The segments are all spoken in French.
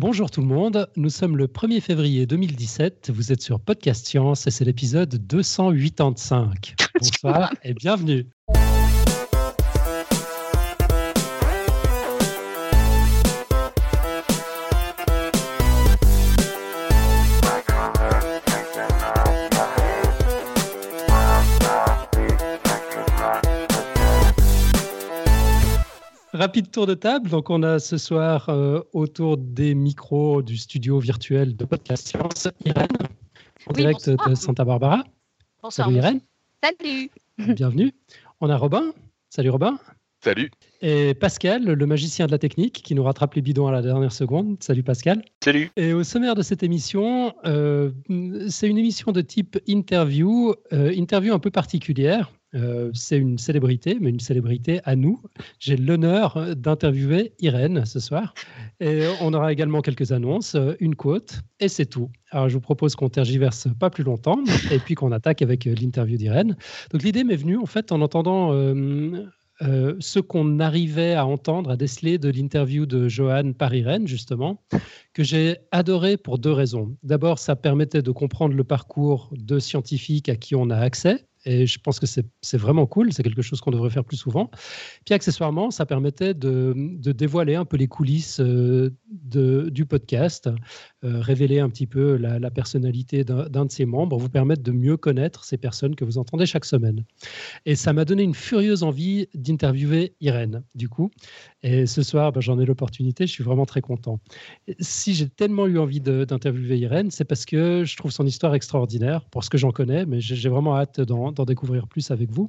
Bonjour tout le monde, nous sommes le 1er février 2017, vous êtes sur Podcast Science et c'est l'épisode 285. Bonsoir et bienvenue. Rapide tour de table. Donc, on a ce soir euh, autour des micros du studio virtuel de Podcast Science, Irène, en direct de Santa Barbara. Bonsoir. Salut Irène. Salut. Bienvenue. On a Robin. Salut Robin. Salut. Et Pascal, le magicien de la technique, qui nous rattrape les bidons à la dernière seconde. Salut Pascal. Salut. Et au sommaire de cette émission, euh, c'est une émission de type interview, euh, interview un peu particulière. Euh, c'est une célébrité, mais une célébrité à nous. J'ai l'honneur d'interviewer Irène ce soir. Et on aura également quelques annonces, une quote, et c'est tout. Alors je vous propose qu'on tergiverse pas plus longtemps, et puis qu'on attaque avec l'interview d'Irène. Donc l'idée m'est venue en fait en entendant euh, ce qu'on arrivait à entendre, à déceler de l'interview de Johan par Irène, justement, que j'ai adoré pour deux raisons. D'abord, ça permettait de comprendre le parcours de scientifiques à qui on a accès, et je pense que c'est vraiment cool, c'est quelque chose qu'on devrait faire plus souvent. Puis accessoirement, ça permettait de, dévoiler un peu les coulisses euh, du podcast, euh, révéler un petit peu la, personnalité d'un de ses membres, vous permettre de mieux connaître ces personnes que vous entendez chaque semaine. Et ça m'a donné une furieuse envie d'interviewer Irène, du coup. Et ce soir, ben, j'en ai l'opportunité, je suis vraiment très content. Si j'ai tellement eu envie d'interviewer Irène, c'est parce que je trouve son histoire extraordinaire, pour ce que j'en connais, mais j'ai vraiment hâte d'en découvrir plus avec vous.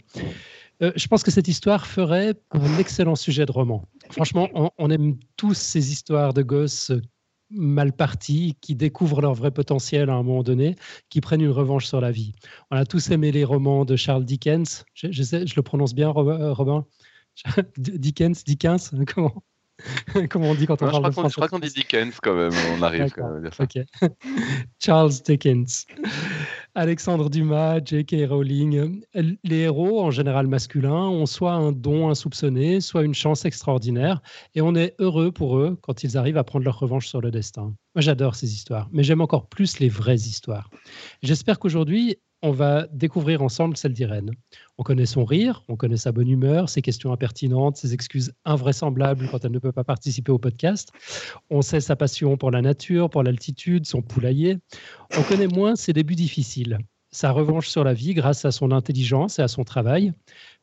Euh, je pense que cette histoire ferait un excellent sujet de roman. Franchement, on, on aime tous ces histoires de gosses mal partis, qui découvrent leur vrai potentiel à un moment donné, qui prennent une revanche sur la vie. On a tous aimé les romans de Charles Dickens. Je, je, sais, je le prononce bien, Robin? Dickens, Dickens, comment Comment on dit quand on non, parle je de français Je crois qu'on dit Dickens quand même, on arrive quand même à dire ça. Okay. Charles Dickens. Alexandre Dumas, J.K. Rowling. Les héros, en général masculins, ont soit un don insoupçonné, soit une chance extraordinaire, et on est heureux pour eux quand ils arrivent à prendre leur revanche sur le destin. Moi, j'adore ces histoires, mais j'aime encore plus les vraies histoires. J'espère qu'aujourd'hui, on va découvrir ensemble celle d'Irène. On connaît son rire, on connaît sa bonne humeur, ses questions impertinentes, ses excuses invraisemblables quand elle ne peut pas participer au podcast. On sait sa passion pour la nature, pour l'altitude, son poulailler. On connaît moins ses débuts difficiles, sa revanche sur la vie grâce à son intelligence et à son travail.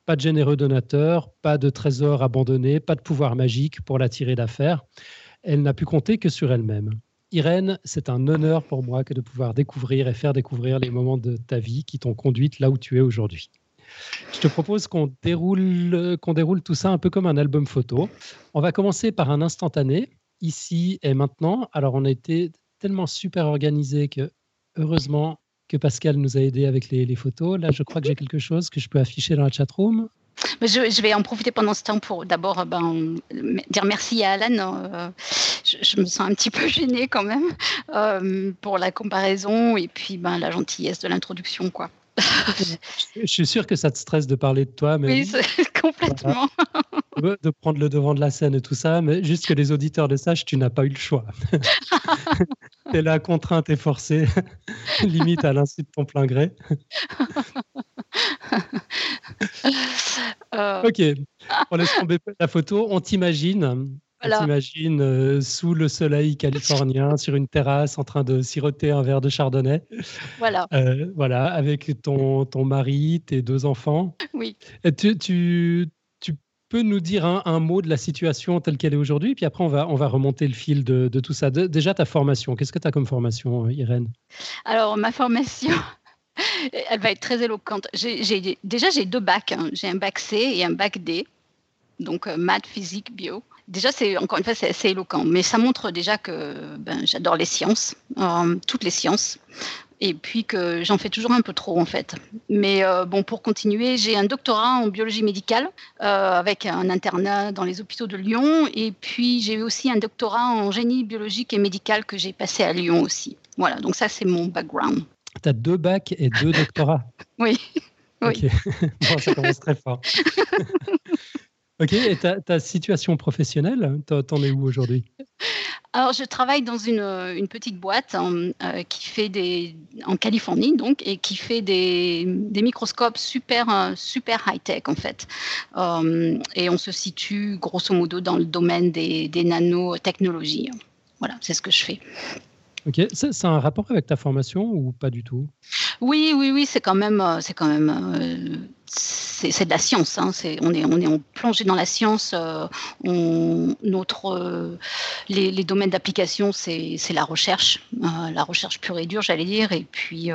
Pas de généreux donateur, pas de trésor abandonné, pas de pouvoir magique pour la tirer d'affaire. Elle n'a pu compter que sur elle-même. Irène, c'est un honneur pour moi que de pouvoir découvrir et faire découvrir les moments de ta vie qui t'ont conduite là où tu es aujourd'hui. Je te propose qu'on déroule, déroule tout ça un peu comme un album photo. On va commencer par un instantané, ici et maintenant. Alors, on a été tellement super organisé que, heureusement, que Pascal nous a aidé avec les, les photos. Là, je crois que j'ai quelque chose que je peux afficher dans la chatroom. Mais je, je, vais en profiter pendant ce temps pour d'abord ben, dire merci à Alan. Euh, je, je, me sens un petit peu gênée quand même euh, pour la comparaison et puis ben, la gentillesse de l'introduction. quoi. je suis sûr que ça te stresse de parler de toi, mais oui, complètement. Voilà. De prendre le devant de la scène et tout ça, mais juste que les auditeurs le sachent, tu n'as pas eu le choix. tu es là, contrainte et forcée, limite à l'insu de ton plein gré. Euh... Ok, on laisse tomber la photo. On t'imagine. Voilà. On t'imagine euh, sous le soleil californien, sur une terrasse, en train de siroter un verre de chardonnay. Voilà. Euh, voilà, avec ton, ton mari, tes deux enfants. Oui. Et tu, tu, tu peux nous dire un, un, mot de la situation telle qu'elle est aujourd'hui, puis après on va, on va remonter le fil de, de tout ça. De, déjà, ta formation, qu'est-ce que tu as comme formation, Irène? Alors, ma formation, elle va être très éloquente. Déjà, j'ai deux bacs. Hein. J'ai un bac C et un bac D. Donc, euh, maths, physique, bio. Déjà, c'est encore une fois, c'est assez éloquent. Mais ça montre déjà que ben, j'adore les sciences, euh, toutes les sciences. Et puis que j'en fais toujours un peu trop, en fait. Mais euh, bon, pour continuer, j'ai un doctorat en biologie médicale avec un internat dans les hôpitaux de Lyon. Et puis, j'ai aussi un doctorat en génie biologique et médical que j'ai passé à Lyon aussi. Voilà, donc ça, c'est mon background. Tu as deux bacs et deux doctorats. oui. Ok, bon, ça commence très fort. ok, et ta, ta situation professionnelle, t'en es où aujourd'hui? Alors, je travaille dans une, une petite boîte hein, euh, qui fait des, en Californie, donc, et qui fait des, des microscopes super, euh, super high-tech, en fait. Euh, et on se situe, grosso modo, dans le domaine des, des nanotechnologies. Voilà, c'est ce que je fais. Ok, c'est un rapport avec ta formation ou pas du tout? Oui, oui, oui, c'est quand même, c'est quand même c'est de la science. Hein. on, est, on est plongé dans la science. Euh, notre, euh, les, domaines d'application, c'est la recherche, euh, la recherche pure et dure, j'allais dire. Et puis,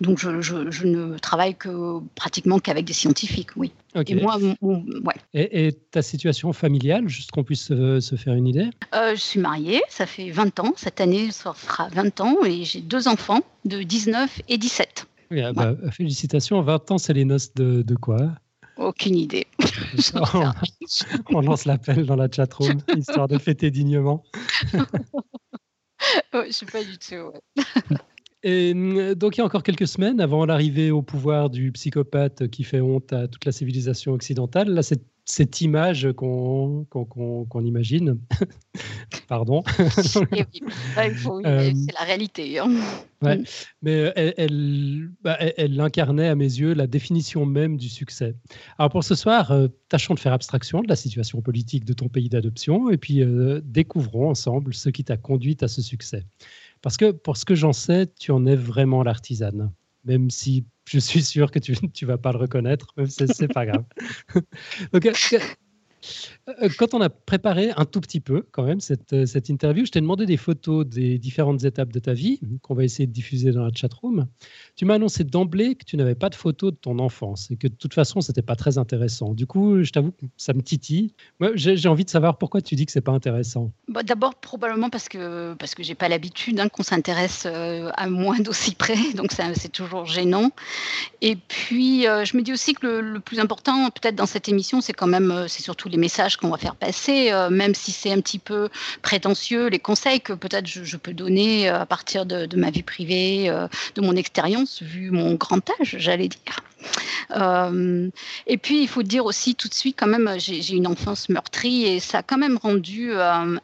donc, je, ne travaille que pratiquement qu'avec des scientifiques, oui. Et moi, ouais. Et, ta situation familiale, juste qu'on puisse se, faire une idée? Je suis mariée, ça fait 20 ans. Cette année, ça fera 20 ans et j'ai deux enfants de 19 et 17. Oui, ah bah, félicitations. 20 ans, c'est les noces de, de quoi? Aucune idée. on, lance l'appel dans la chatroom, histoire de fêter dignement. Je ne sais pas du tout. Et mm, donc, il y a encore quelques semaines, avant l'arrivée au pouvoir du psychopathe qui fait honte à toute la civilisation occidentale, là, cette cette image qu'on imagine. Pardon. Eh euh, c'est la réalité. Hein. Mm. Mais elle, bah, elle, elle, incarnait à mes yeux la définition même du succès. Alors pour ce soir, euh, tâchons de faire abstraction de la situation politique de ton pays d'adoption et puis euh, découvrons ensemble ce qui t'a conduit à ce succès. Parce que pour ce que j'en sais, tu en es vraiment l'artisane même si je suis sûr que tu ne vas pas le reconnaître, c'est pas grave. Donc, quand on a préparé un tout petit peu, quand même, cette, euh, cette interview, je t'ai demandé des photos des différentes étapes de ta vie, qu'on va essayer de diffuser dans la chatroom. Tu m'as annoncé d'emblée que tu n'avais pas de photos de ton enfance et que de toute façon, c'était pas très intéressant. Du coup, je t'avoue que ça me titille. Moi, j'ai envie de savoir pourquoi tu dis que c'est pas intéressant. Bah, D'abord, probablement parce que, parce que pas l'habitude hein, qu'on s'intéresse euh, à moins d'aussi près, donc c'est toujours gênant. Et puis, je me dis aussi que le plus important, peut-être dans cette émission, c'est quand même, c'est surtout les messages qu'on va faire passer, euh, même si c'est un petit peu prétentieux, les conseils que peut-être je, peux donner euh, à partir de, ma vie privée, euh, de mon expérience, vu mon grand âge, j'allais dire. et puis, il faut dire aussi tout de suite, quand même, j'ai une enfance meurtrie et ça a quand même rendu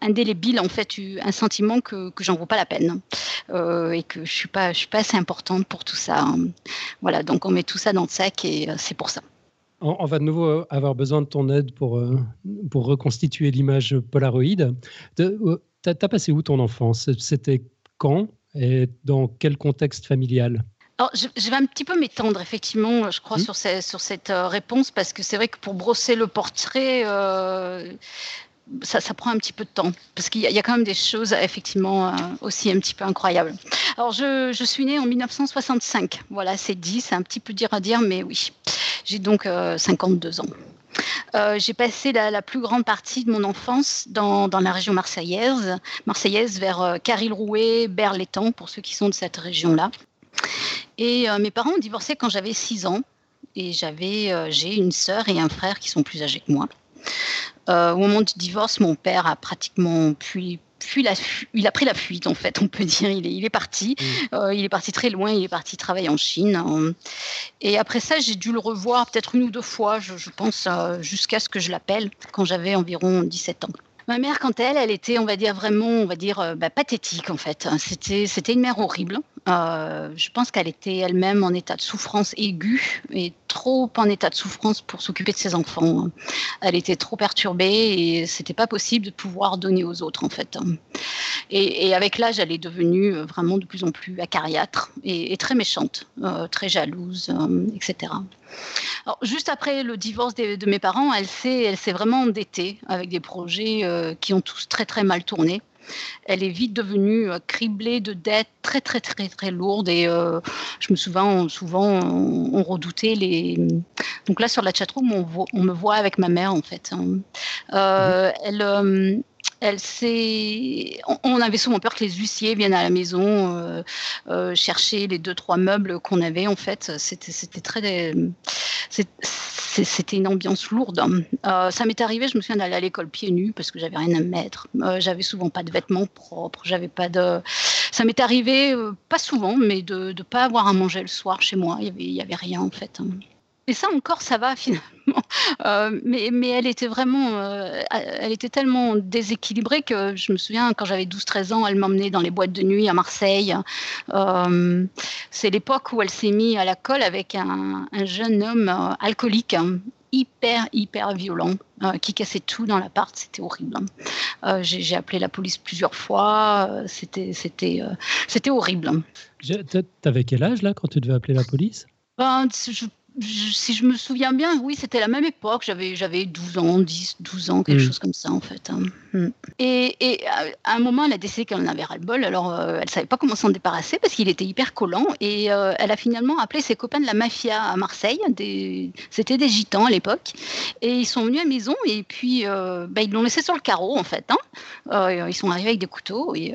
indélébile, en fait, un sentiment que, j'en vaut pas la peine et que je suis je suis pas assez importante pour tout ça. Voilà, donc on met tout ça dans le sac et c'est pour ça. On, va de nouveau euh, avoir besoin de ton aide pour, euh, pour reconstituer l'image Polaroid. Euh, t'as as passé où ton enfance? C'était quand? Et dans quel contexte familial? Alors, je, vais un petit peu m'étendre, effectivement, je crois, mmh. sur, sur, cette réponse, parce que c'est vrai que pour brosser le portrait, ça, ça, prend un petit peu de temps, parce qu'il y, y, a quand même des choses, effectivement, aussi un petit peu incroyables. Alors, je, je suis née en 1965. Voilà, c'est dit, c'est un petit peu dur à dire, mais oui. J'ai donc 52 euh, ans. Euh, j'ai passé la, plus grande partie de mon enfance dans, la région marseillaise, marseillaise vers euh, Caril-Rouet, Berlétan, pour ceux qui sont de cette région-là. Et mes parents ont divorcé quand j'avais 6 ans. Et j'avais, j'ai une sœur et un frère qui sont plus âgés que moi. au moment du divorce, mon père a pratiquement il a pris la fuite en fait, on peut dire. Il est, il est parti. Mm. Euh, il est parti très loin. Il est parti travailler en Chine. Hein. Et après ça, j'ai dû le revoir peut-être une ou deux fois, je, pense, euh, jusqu'à ce que je l'appelle quand j'avais environ 17 ans. Ma mère, quand elle, elle était, on va dire vraiment, on va dire euh, bah, pathétique en fait. C'était, c'était une mère horrible. Euh, je pense qu'elle était elle-même en état de souffrance aiguë et trop en état de souffrance pour s'occuper de ses enfants. Elle était trop perturbée et c'était pas possible de pouvoir donner aux autres en fait. Et, avec l'âge, elle est devenue vraiment de plus en plus acariâtre et, très méchante, euh, très jalouse, euh, etc. Alors, juste après le divorce de, mes parents, elle s'est, elle s'est vraiment endettée avec des projets qui ont tous très très mal tourné elle est vite devenue euh, criblée de dettes très très très très lourdes et euh, je me souviens souvent on, redoutait les donc là sur la chatroom on, on me voit avec ma mère en fait hein. euh, elle elle s'est. On avait souvent peur que les huissiers viennent à la maison chercher les deux trois meubles qu'on avait. En fait, c'était très c'était une ambiance lourde. Euh, ça m'est arrivé, je me souviens d'aller à l'école pieds nus parce que j'avais rien à mettre. Euh, j'avais souvent pas de vêtements propres. J'avais pas de. Ça m'est arrivé, euh, pas souvent, mais de ne pas avoir à manger le soir chez moi. Il y avait, il y avait rien en fait. Et ça encore, ça va finalement. Euh, mais, mais elle était vraiment, euh, elle était tellement déséquilibrée que je me souviens quand j'avais 12-13 ans, elle m'emmenait dans les boîtes de nuit à Marseille. Euh, c'est l'époque où elle s'est mise à la colle avec un, un jeune homme alcoolique, hein, hyper, hyper violent, qui cassait tout dans l'appart. C'était horrible. Hein. J'ai appelé la police plusieurs fois. C'était c'était c'était horrible. T'avais quel âge là quand tu devais appeler la police? Ben, je si je me souviens bien, oui, c'était la même époque. J'avais, j'avais 12 ans, 10, 12 ans, quelque mm. chose comme ça, en fait. Hein. Mm. Et, et, à un moment, elle a décidé qu'elle en avait ras-le-bol. Alors, euh, elle savait pas comment s'en débarrasser parce qu'il était hyper collant. Et euh, elle a finalement appelé ses copains de la mafia à Marseille. Des... C'était des gitans à l'époque. Et ils sont venus à la maison et puis euh, bah, ils l'ont laissé sur le carreau, en fait. Hein. ils sont arrivés avec des couteaux et,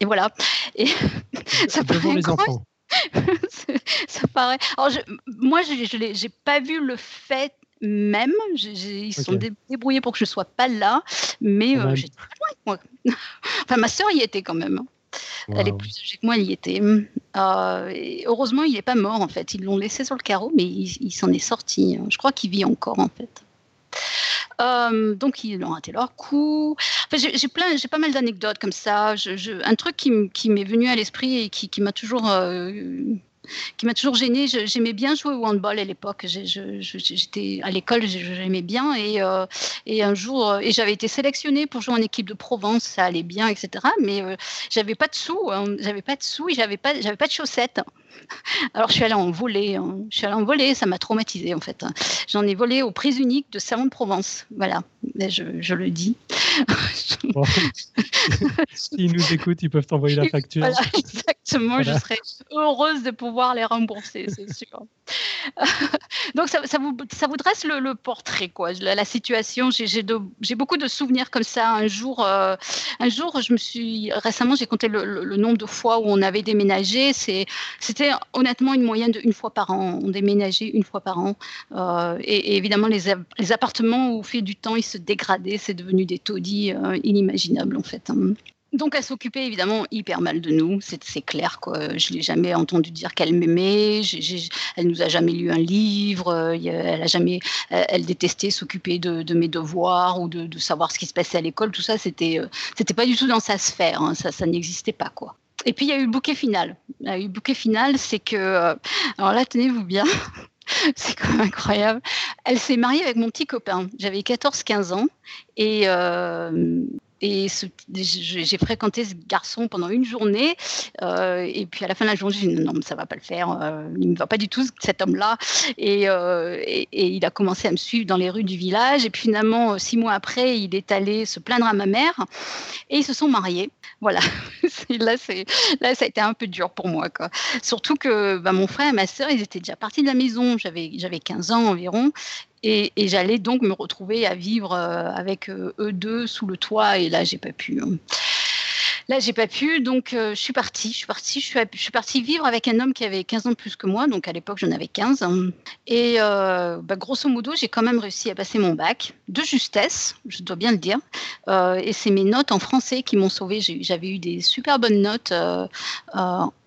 et voilà. Et ça paraît les enfants. ça paraît. Alors, moi, je n'ai pas vu le fait même. ils se sont débrouillés pour que je ne sois pas là, mais euh, j'étais loin. Moi. enfin, ma soeur y était quand même. Hein. Elle est plus âgée que moi, elle y était. Euh, heureusement, il n'est pas mort en fait. Ils l'ont laissé sur le carreau, mais il s'en est sorti. Je crois qu'il vit encore en fait. Euh, donc ils ont raté leur coup. j'ai plein, j'ai pas mal d'anecdotes comme ça. un truc qui, m'est venu à l'esprit et qui, m'a toujours euh, qui m'a toujours gênée. J'aimais bien jouer au handball à l'époque. J'étais à l'école, j'aimais bien. Et, euh, et, un jour, et j'avais été sélectionnée pour jouer en équipe de Provence, ça allait bien, etc. Mais j'avais pas de sous, hein. j'avais pas de sous et j'avais pas, j'avais pas de chaussettes. Alors, je suis allée en voler. Hein. Je suis allée en voler, ça m'a traumatisée en fait. J'en ai volé aux prises uniques de Salon de Provence. Voilà, je, le dis. S'ils nous écoutent, ils peuvent t'envoyer la facture. exactement, je serais heureuse de pouvoir les rembourser, c'est sûr. Donc, ça, vous, ça vous dresse le, portrait, quoi, la, situation. J'ai beaucoup de souvenirs comme ça. Un jour, euh, un jour je me suis. Récemment, j'ai compté le, nombre de fois où on avait déménagé. C'était honnêtement une moyenne d'une fois par an. On déménageait une fois par an. Euh, et, évidemment, les, appartements, au fil du temps, ils se dégradaient. C'est devenu des taudis euh, inimaginables, en fait. Hein. Donc elle s'occupait évidemment hyper mal de nous, c'est clair. Quoi. Je l'ai jamais entendu dire qu'elle m'aimait, elle nous a jamais lu un livre, elle a jamais, elle détestait s'occuper de, mes devoirs ou de, savoir ce qui se passait à l'école. Tout ça, c'était, euh, c'était pas du tout dans sa sphère, hein. ça n'existait pas quoi. Et puis il y a eu le bouquet final. Le bouquet final, c'est que, euh, alors là, tenez-vous bien. c'est quand même incroyable. Elle s'est mariée avec mon petit copain. J'avais 14-15 ans et et j'ai fréquenté ce garçon pendant une journée. Euh, et puis à la fin de la journée, j'ai dit non, ça va pas le faire. Euh, il ne va pas du tout, cet homme-là. Euh, et, et, il a commencé à me suivre dans les rues du village. Et puis finalement, six mois après, il est allé se plaindre à ma mère. Et ils se sont mariés. Voilà. là, là, ça a été un peu dur pour moi. Quoi. Surtout que bah, mon frère et ma sœur, ils étaient déjà partis de la maison. J'avais 15 ans environ. Et, j'allais donc me retrouver à vivre euh, avec euh, eux deux sous le toit. Et là, j'ai pas pu. Hein. Là, j'ai pas pu, donc euh, je suis partie. Je suis partie, je suis, partie vivre avec un homme qui avait 15 ans de plus que moi, donc à l'époque j'en avais 15. Et bah, grosso modo, j'ai quand même réussi à passer mon bac, de justesse, je dois bien le dire. et c'est mes notes en français qui m'ont sauvée. J'avais eu des super bonnes notes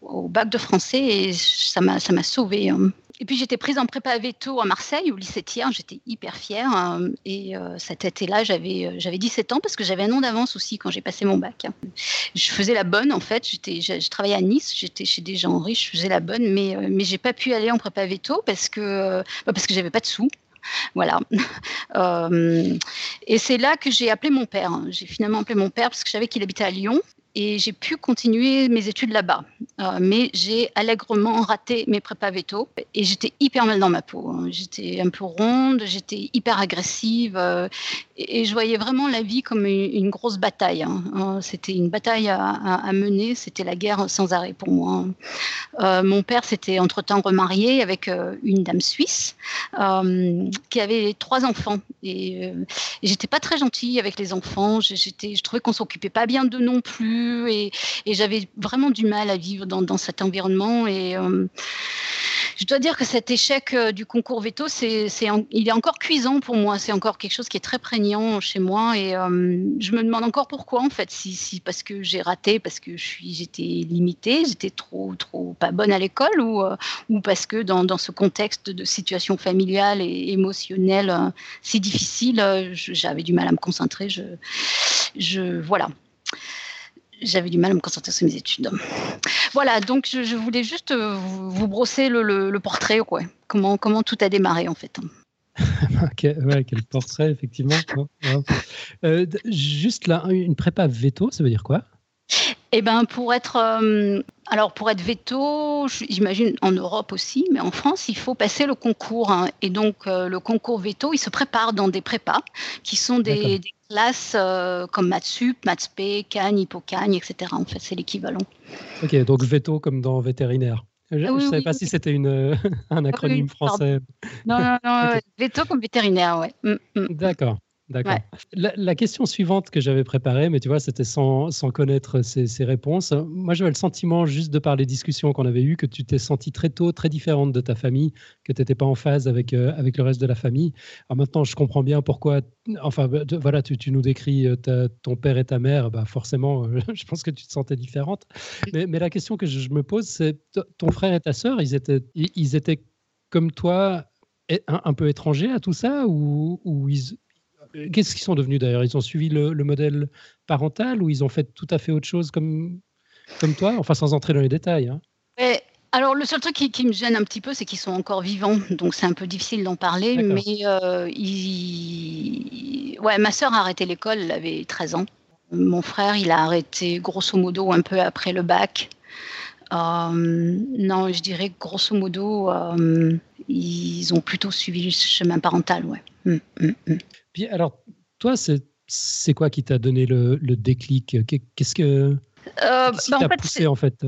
au bac de français et ça m'a sauvée. Hein. Et puis j'étais prise en prépa veto à Marseille, au lycée Thiers, j'étais hyper fière. Hein. et euh, cet été-là, j'avais, euh, j'avais 17 ans parce que j'avais un an d'avance aussi quand j'ai passé mon bac. Je faisais la bonne en fait, j'étais, je, travaillais à Nice, j'étais chez des gens riches, je faisais la bonne, mais, euh, mais j'ai pas pu aller en prépa veto parce que, bah, parce que j'avais pas de sous. Voilà. et c'est là que j'ai appelé mon père. J'ai finalement appelé mon père parce que je savais qu'il habitait à Lyon et j'ai pu continuer mes études là-bas. Euh, mais j'ai allègrement raté mes prépa veto et j'étais hyper mal dans ma peau. Hein. J'étais un peu ronde, j'étais hyper agressive euh, et, je voyais vraiment la vie comme une, grosse bataille. Hein. Euh, c'était une bataille à, mener, c'était la guerre sans arrêt pour moi. Hein. mon père s'était entre-temps remarié avec une dame suisse qui avait trois enfants et, et j'étais pas très gentille avec les enfants. Je trouvais qu'on s'occupait pas bien d'eux non plus et, j'avais vraiment du mal à vivre dans, cet environnement et je dois dire que cet échec euh, du concours veto, c'est, il est encore cuisant pour moi. C'est encore quelque chose qui est très prégnant chez moi. Et euh, je me demande encore pourquoi, en fait. Si, si parce que j'ai raté, parce que je j'étais limitée, j'étais trop, trop pas bonne à l'école, ou, euh, ou parce que dans, ce contexte de situation familiale et émotionnelle si difficile, j'avais du mal à me concentrer. Je, je, voilà j'avais du mal à me concentrer sur mes études. Voilà, donc je, voulais juste euh, vous, brosser le, portrait. Comment, comment tout a démarré en fait. ouais, quel portrait, effectivement. Euh, juste là, une prépa veto, ça veut dire quoi? Eh ben, pour être, euh, alors pour être veto, j'imagine en Europe aussi, mais en France, il faut passer le concours. Hein. et donc, le concours veto, il se prépare dans des prépas qui sont des, classes euh, comme Matsup, Matspé, Cagne, Hippocagne, etc. En fait, c'est l'équivalent. Ok, donc veto comme dans vétérinaire. Je ne savais pas si c'était une, un acronyme français. Non, non, non, veto comme vétérinaire, ouais. Mm, mm. D'accord. D'accord. La, question suivante que j'avais préparée, mais tu vois, c'était sans, sans, connaître ces, réponses. Moi, j'avais le sentiment, juste de par les discussions qu'on avait eues, que tu t'es senti très tôt très différente de ta famille, que tu n'étais pas en phase avec, euh, avec le reste de la famille. Alors maintenant, je comprends bien pourquoi. Enfin, bah, voilà, tu, tu nous décris euh, ton père et ta mère, bah forcément, euh, je pense que tu te sentais différente. Mais, mais la question que je, me pose, c'est ton frère et ta sœur, ils étaient, ils étaient comme toi un, un peu étrangers à tout ça ou, ou ils, Qu'est-ce qu'ils sont devenus d'ailleurs? Ils ont suivi le, modèle parental ou ils ont fait tout à fait autre chose comme, comme toi? Enfin, sans entrer dans les détails. Hein. alors, le seul truc qui, me gêne un petit peu, c'est qu'ils sont encore vivants, donc c'est un peu difficile d'en parler. Mais euh, ouais, ma sœur a arrêté l'école, elle avait 13 ans. Mon frère, il a arrêté grosso modo un peu après le bac. Euh, non, je dirais grosso modo, euh, ils ont plutôt suivi le chemin parental, ouais. Hum, hum, hum. Puis alors, toi, c'est quoi qui t'a donné le, le déclic? Qu'est-ce que euh, qui bah, poussé en fait?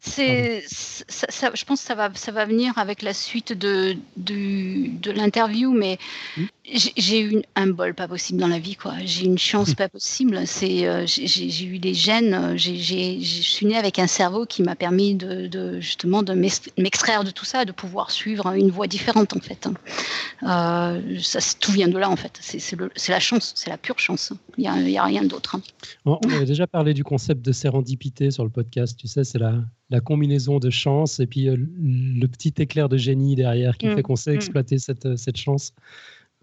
C'est, je pense que ça va, ça va venir avec la suite de, de, de l'interview, mais mmh. J'ai eu un bol pas possible dans la vie, quoi. J'ai une chance mmh. pas possible. C'est, euh, j'ai eu des gènes. Euh, j'ai, je suis née avec un cerveau qui m'a permis de, de, justement de m'extraire de tout ça, de pouvoir suivre une voie différente, en fait. Euh, ça, tout vient de là, en fait. C'est, la chance, c'est la pure chance. Il n'y a, a, rien d'autre. Hein. On, on avait déjà parlé du concept de sérendipité sur le podcast. Tu sais, c'est la la combinaison de chance et puis euh, le petit éclair de génie derrière qui mm. fait qu'on sait mm. exploiter cette, cette chance.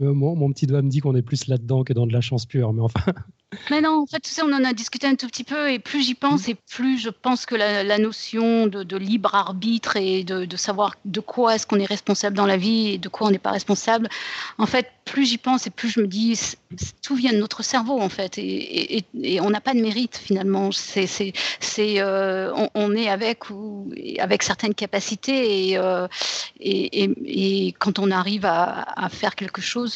Euh, mon, petit doigt me dit qu'on est plus là-dedans que dans de la chance pure, mais enfin. Mais non, en fait, on en a discuté un tout petit peu, et plus j'y pense, et plus je pense que la, notion de, libre arbitre et de, savoir de quoi est-ce qu'on est responsable dans la vie et de quoi on n'est pas responsable, en fait, plus j'y pense et plus je me dis, tout vient de notre cerveau en fait, et, on n'a pas de mérite finalement. C'est, euh, on, est avec avec certaines capacités et, euh, et, quand on arrive à, faire quelque chose,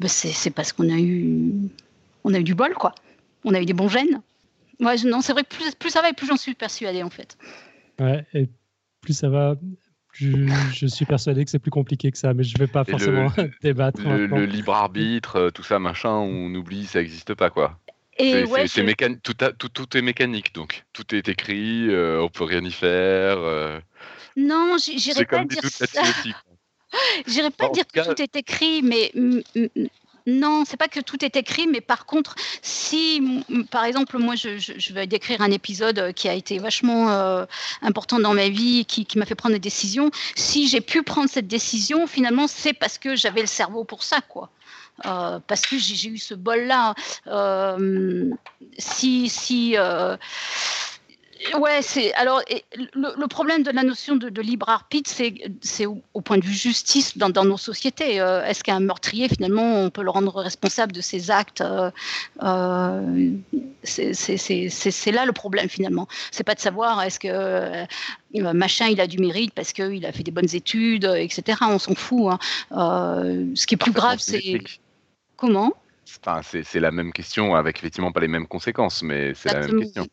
ben, c'est, parce qu'on a eu, on a eu du bol quoi. On a eu des bons gènes. Ouais, non, c'est vrai que plus, plus ça va et plus j'en suis persuadée en fait. Ouais, et plus ça va, je, suis persuadé que c'est plus compliqué que ça, mais je ne vais pas forcément débattre. Le, libre arbitre, euh, tout ça, machin, on oublie, ça n'existe pas, quoi. Et tout, tout, est mécanique, donc tout est écrit, euh, on peut rien y faire. Euh. Non, j'irais pas dire ça. J'irais pas dire que tout est écrit, mais non, c'est pas que tout est écrit, mais par contre, si, par exemple, moi, je, vais décrire un épisode euh, qui a été vachement euh, important dans ma vie, qui, qui m'a fait prendre des décisions. Si j'ai pu prendre cette décision, finalement, c'est parce que j'avais le cerveau pour ça, quoi. Euh, parce que j'ai eu ce bol-là. si, si Ouais, c'est alors le, problème de la notion de, libre arbitre, c'est au, point de vue justice dans, nos sociétés. Euh, est-ce qu'un meurtrier finalement on peut le rendre responsable de ses actes euh, euh, C'est là le problème finalement. C'est pas de savoir est-ce que machin il a du mérite parce qu'il a fait des bonnes études, etc. On s'en fout. Hein. ce qui est plus grave, c'est comment? C'est la même question avec effectivement pas les mêmes conséquences, mais c'est la même question.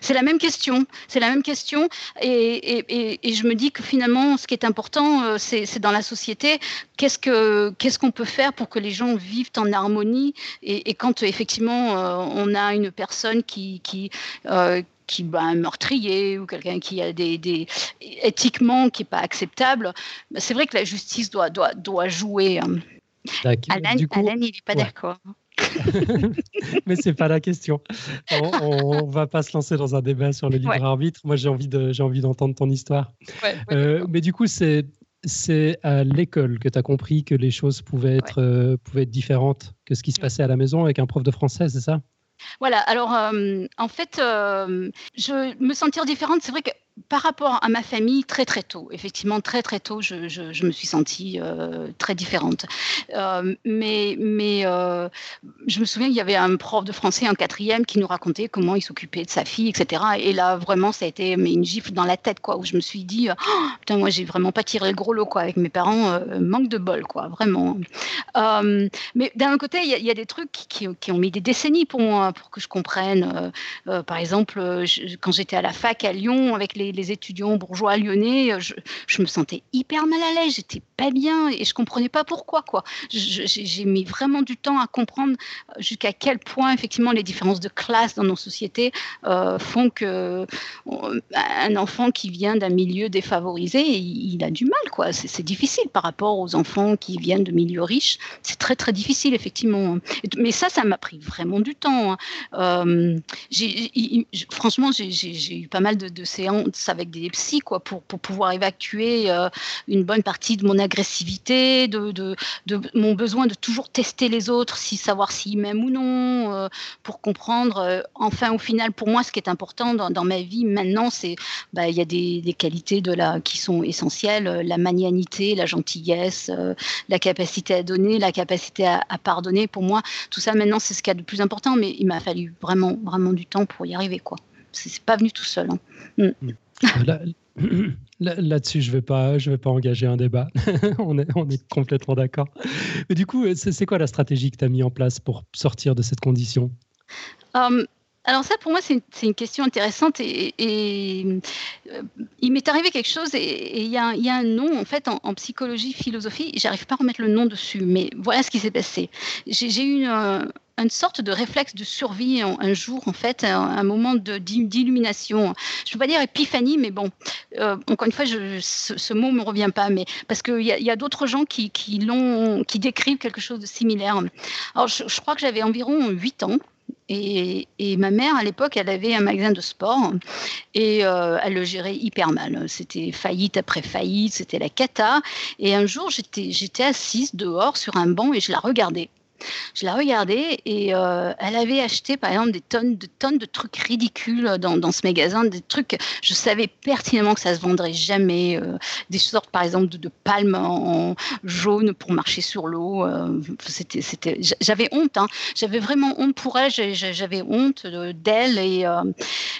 C'est la même question. C'est la même question. Et, je me dis que finalement, ce qui est important, euh, c'est dans la société, qu'est-ce qu'on peut faire pour que les gens vivent en harmonie et, quand effectivement euh, on a une personne qui, qui euh, qui bah, un meurtrier ou quelqu'un qui a des, des, éthiquement qui est pas acceptable, bah, c'est vrai que la justice doit doit doit jouer. Du coup, il n'est pas d'accord. Mais c'est pas la question. On, ne va pas se lancer dans un débat sur le libre arbitre. Moi, j'ai envie de, j'ai envie d'entendre ton histoire. Euh, mais du coup, c'est c'est à l'école que tu as compris que les choses pouvaient être, euh, pouvaient être différentes que ce qui se passait à la maison avec un prof de français, c'est ça? Voilà, alors euh, en fait, je me sentir différente, c'est vrai que par rapport à ma famille, très très tôt, effectivement, très très tôt, je, je, me suis sentie euh, très différente. Euh, mais mais euh, je me souviens qu'il y avait un prof de français en quatrième qui nous racontait comment il s'occupait de sa fille, etc. Et là, vraiment, ça a été mais une gifle dans la tête, quoi, où je me suis dit, oh, putain, moi, j'ai vraiment pas tiré le gros lot, quoi, avec mes parents, manque de bol, quoi, vraiment. mais d'un côté, il y, a des trucs qui, qui, ont mis des décennies pour moi, pour que je comprenne. par exemple, quand j'étais à la fac à Lyon avec les les, étudiants bourgeois lyonnais, euh, je, me sentais hyper mal à l'aise, j'étais pas bien et je comprenais pas pourquoi. quoi. J'ai mis vraiment du temps à comprendre euh, jusqu'à quel point effectivement les différences de classe dans nos sociétés euh, font que un enfant qui vient d'un milieu défavorisé, il, a du mal. quoi. C'est difficile par rapport aux enfants qui viennent de milieux riches. C'est très très difficile effectivement. Mais ça, ça m'a pris vraiment du temps. Hein. franchement, j'ai eu pas mal de séances avec des psys quoi, pour, pour pouvoir évacuer euh, une bonne partie de mon agressivité, de, de, de, mon besoin de toujours tester les autres, si savoir s'ils m'aiment ou non, euh, pour comprendre. Euh, enfin, au final, pour moi, ce qui est important dans, dans ma vie maintenant, c'est bah, il y a des, des, qualités de la, qui sont essentielles, la magnanimité, la gentillesse, la capacité à donner, la capacité à, pardonner. Pour moi, tout ça maintenant, c'est ce qu'il y a de plus important, mais il m'a fallu vraiment, vraiment du temps pour y arriver. quoi. C'est pas venu tout seul. Hein. Mm. Là-dessus, je ne vais, pas, vais pas engager un débat. on, est, complètement d'accord. Mais du coup, c'est quoi la stratégie que tu as mis en place pour sortir de cette condition? Hum, alors ça, pour moi, c'est une, question intéressante et, euh, il m'est arrivé quelque chose et il y, a un nom, en fait, en, psychologie, philosophie, j'arrive pas à remettre le nom dessus, mais voilà ce qui s'est passé. J'ai eu une, une sorte de réflexe de survie un, jour, en fait, un, moment d'illumination. Je ne peux pas dire épiphanie, mais bon, euh, encore une fois, ce, mot ne me revient pas, mais parce qu'il y a, d'autres gens qui, qui, décrivent quelque chose de similaire. Alors, je, crois que j'avais environ 8 ans. Et, et, ma mère, à l'époque, elle avait un magasin de sport et euh, elle le gérait hyper mal. C'était faillite après faillite, c'était la cata. Et un jour, j'étais assise dehors sur un banc et je la regardais. Je la regardais et euh, elle avait acheté par exemple des tonnes de tonnes de trucs ridicules dans, dans ce magasin, des trucs je savais pertinemment que ça se vendrait jamais, euh, des sortes par exemple de, palmes en, jaune pour marcher sur l'eau. Euh, c'était, c'était, j'avais honte, hein. j'avais vraiment honte pour elle, j'avais honte d'elle et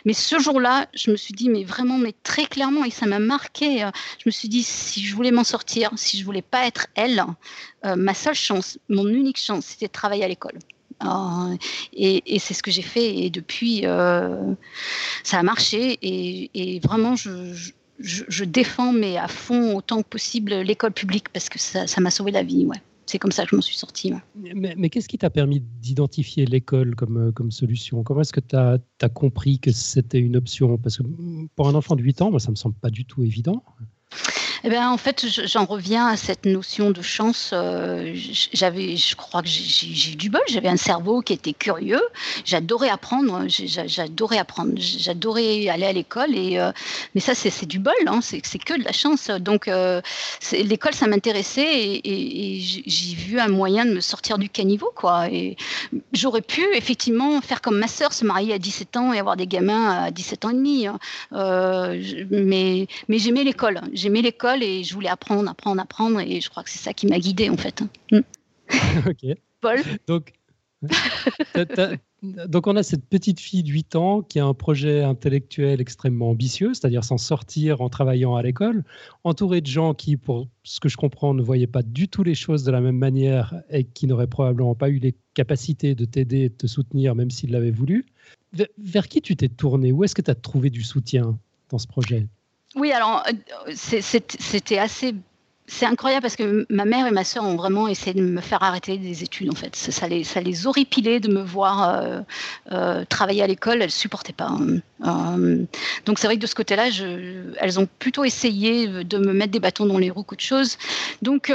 mais ce jour-là, je me suis dit mais vraiment mais très clairement et ça m'a marqué. je me suis dit si je voulais m'en sortir, si je voulais pas être elle, ma seule chance, mon unique chance, c'était de travailler à l'école. Euh, et, c'est ce que j'ai fait. Et depuis, euh, ça a marché. Et, vraiment, je, défends, mais à fond, autant que possible, l'école publique parce que ça m'a sauvé la vie. Ouais. C'est comme ça que je m'en suis sortie. Mais, qu'est-ce qui t'a permis d'identifier l'école comme, comme solution? Comment est-ce que tu as, compris que c'était une option? Parce que pour un enfant de 8 ans, moi, ça me semble pas du tout évident. Eh ben, en fait, j'en reviens à cette notion de chance. Euh, j'avais, je crois que j'ai eu du bol. J'avais un cerveau qui était curieux. J'adorais apprendre. J'adorais apprendre. J'adorais aller à l'école. Euh, mais ça, c'est du bol. Hein, c'est que de la chance. Donc, euh, l'école, ça m'intéressait et, j'ai vu un moyen de me sortir du caniveau, quoi. J'aurais pu effectivement faire comme ma sœur, se marier à 17 ans et avoir des gamins à 17 ans et demi. Hein. mais mais j'aimais l'école. J'aimais l'école et je voulais apprendre, apprendre, apprendre. Et je crois que c'est ça qui m'a guidée en fait. Mm. ok. Paul Donc, donc on a cette petite fille de 8 ans qui a un projet intellectuel extrêmement ambitieux, c'est-à-dire s'en sortir en travaillant à l'école, entourée de gens qui, pour ce que je comprends, ne voyaient pas du tout les choses de la même manière et qui n'auraient probablement pas eu les capacités de t'aider et de te soutenir même s'ils l'avaient voulu. Vers qui tu t'es tourné Où est-ce que tu as trouvé du soutien dans ce projet? Oui, alors euh, c'était assez c'est incroyable parce que ma mère et ma sœur ont vraiment essayé de me faire arrêter des études en fait. Ça, les, ça les horripilait de me voir euh, euh, travailler à l'école, elles supportaient pas. Hein. Donc c'est vrai que de ce côté-là, elles ont plutôt essayé de me mettre des bâtons dans les roues qu'autre chose. Donc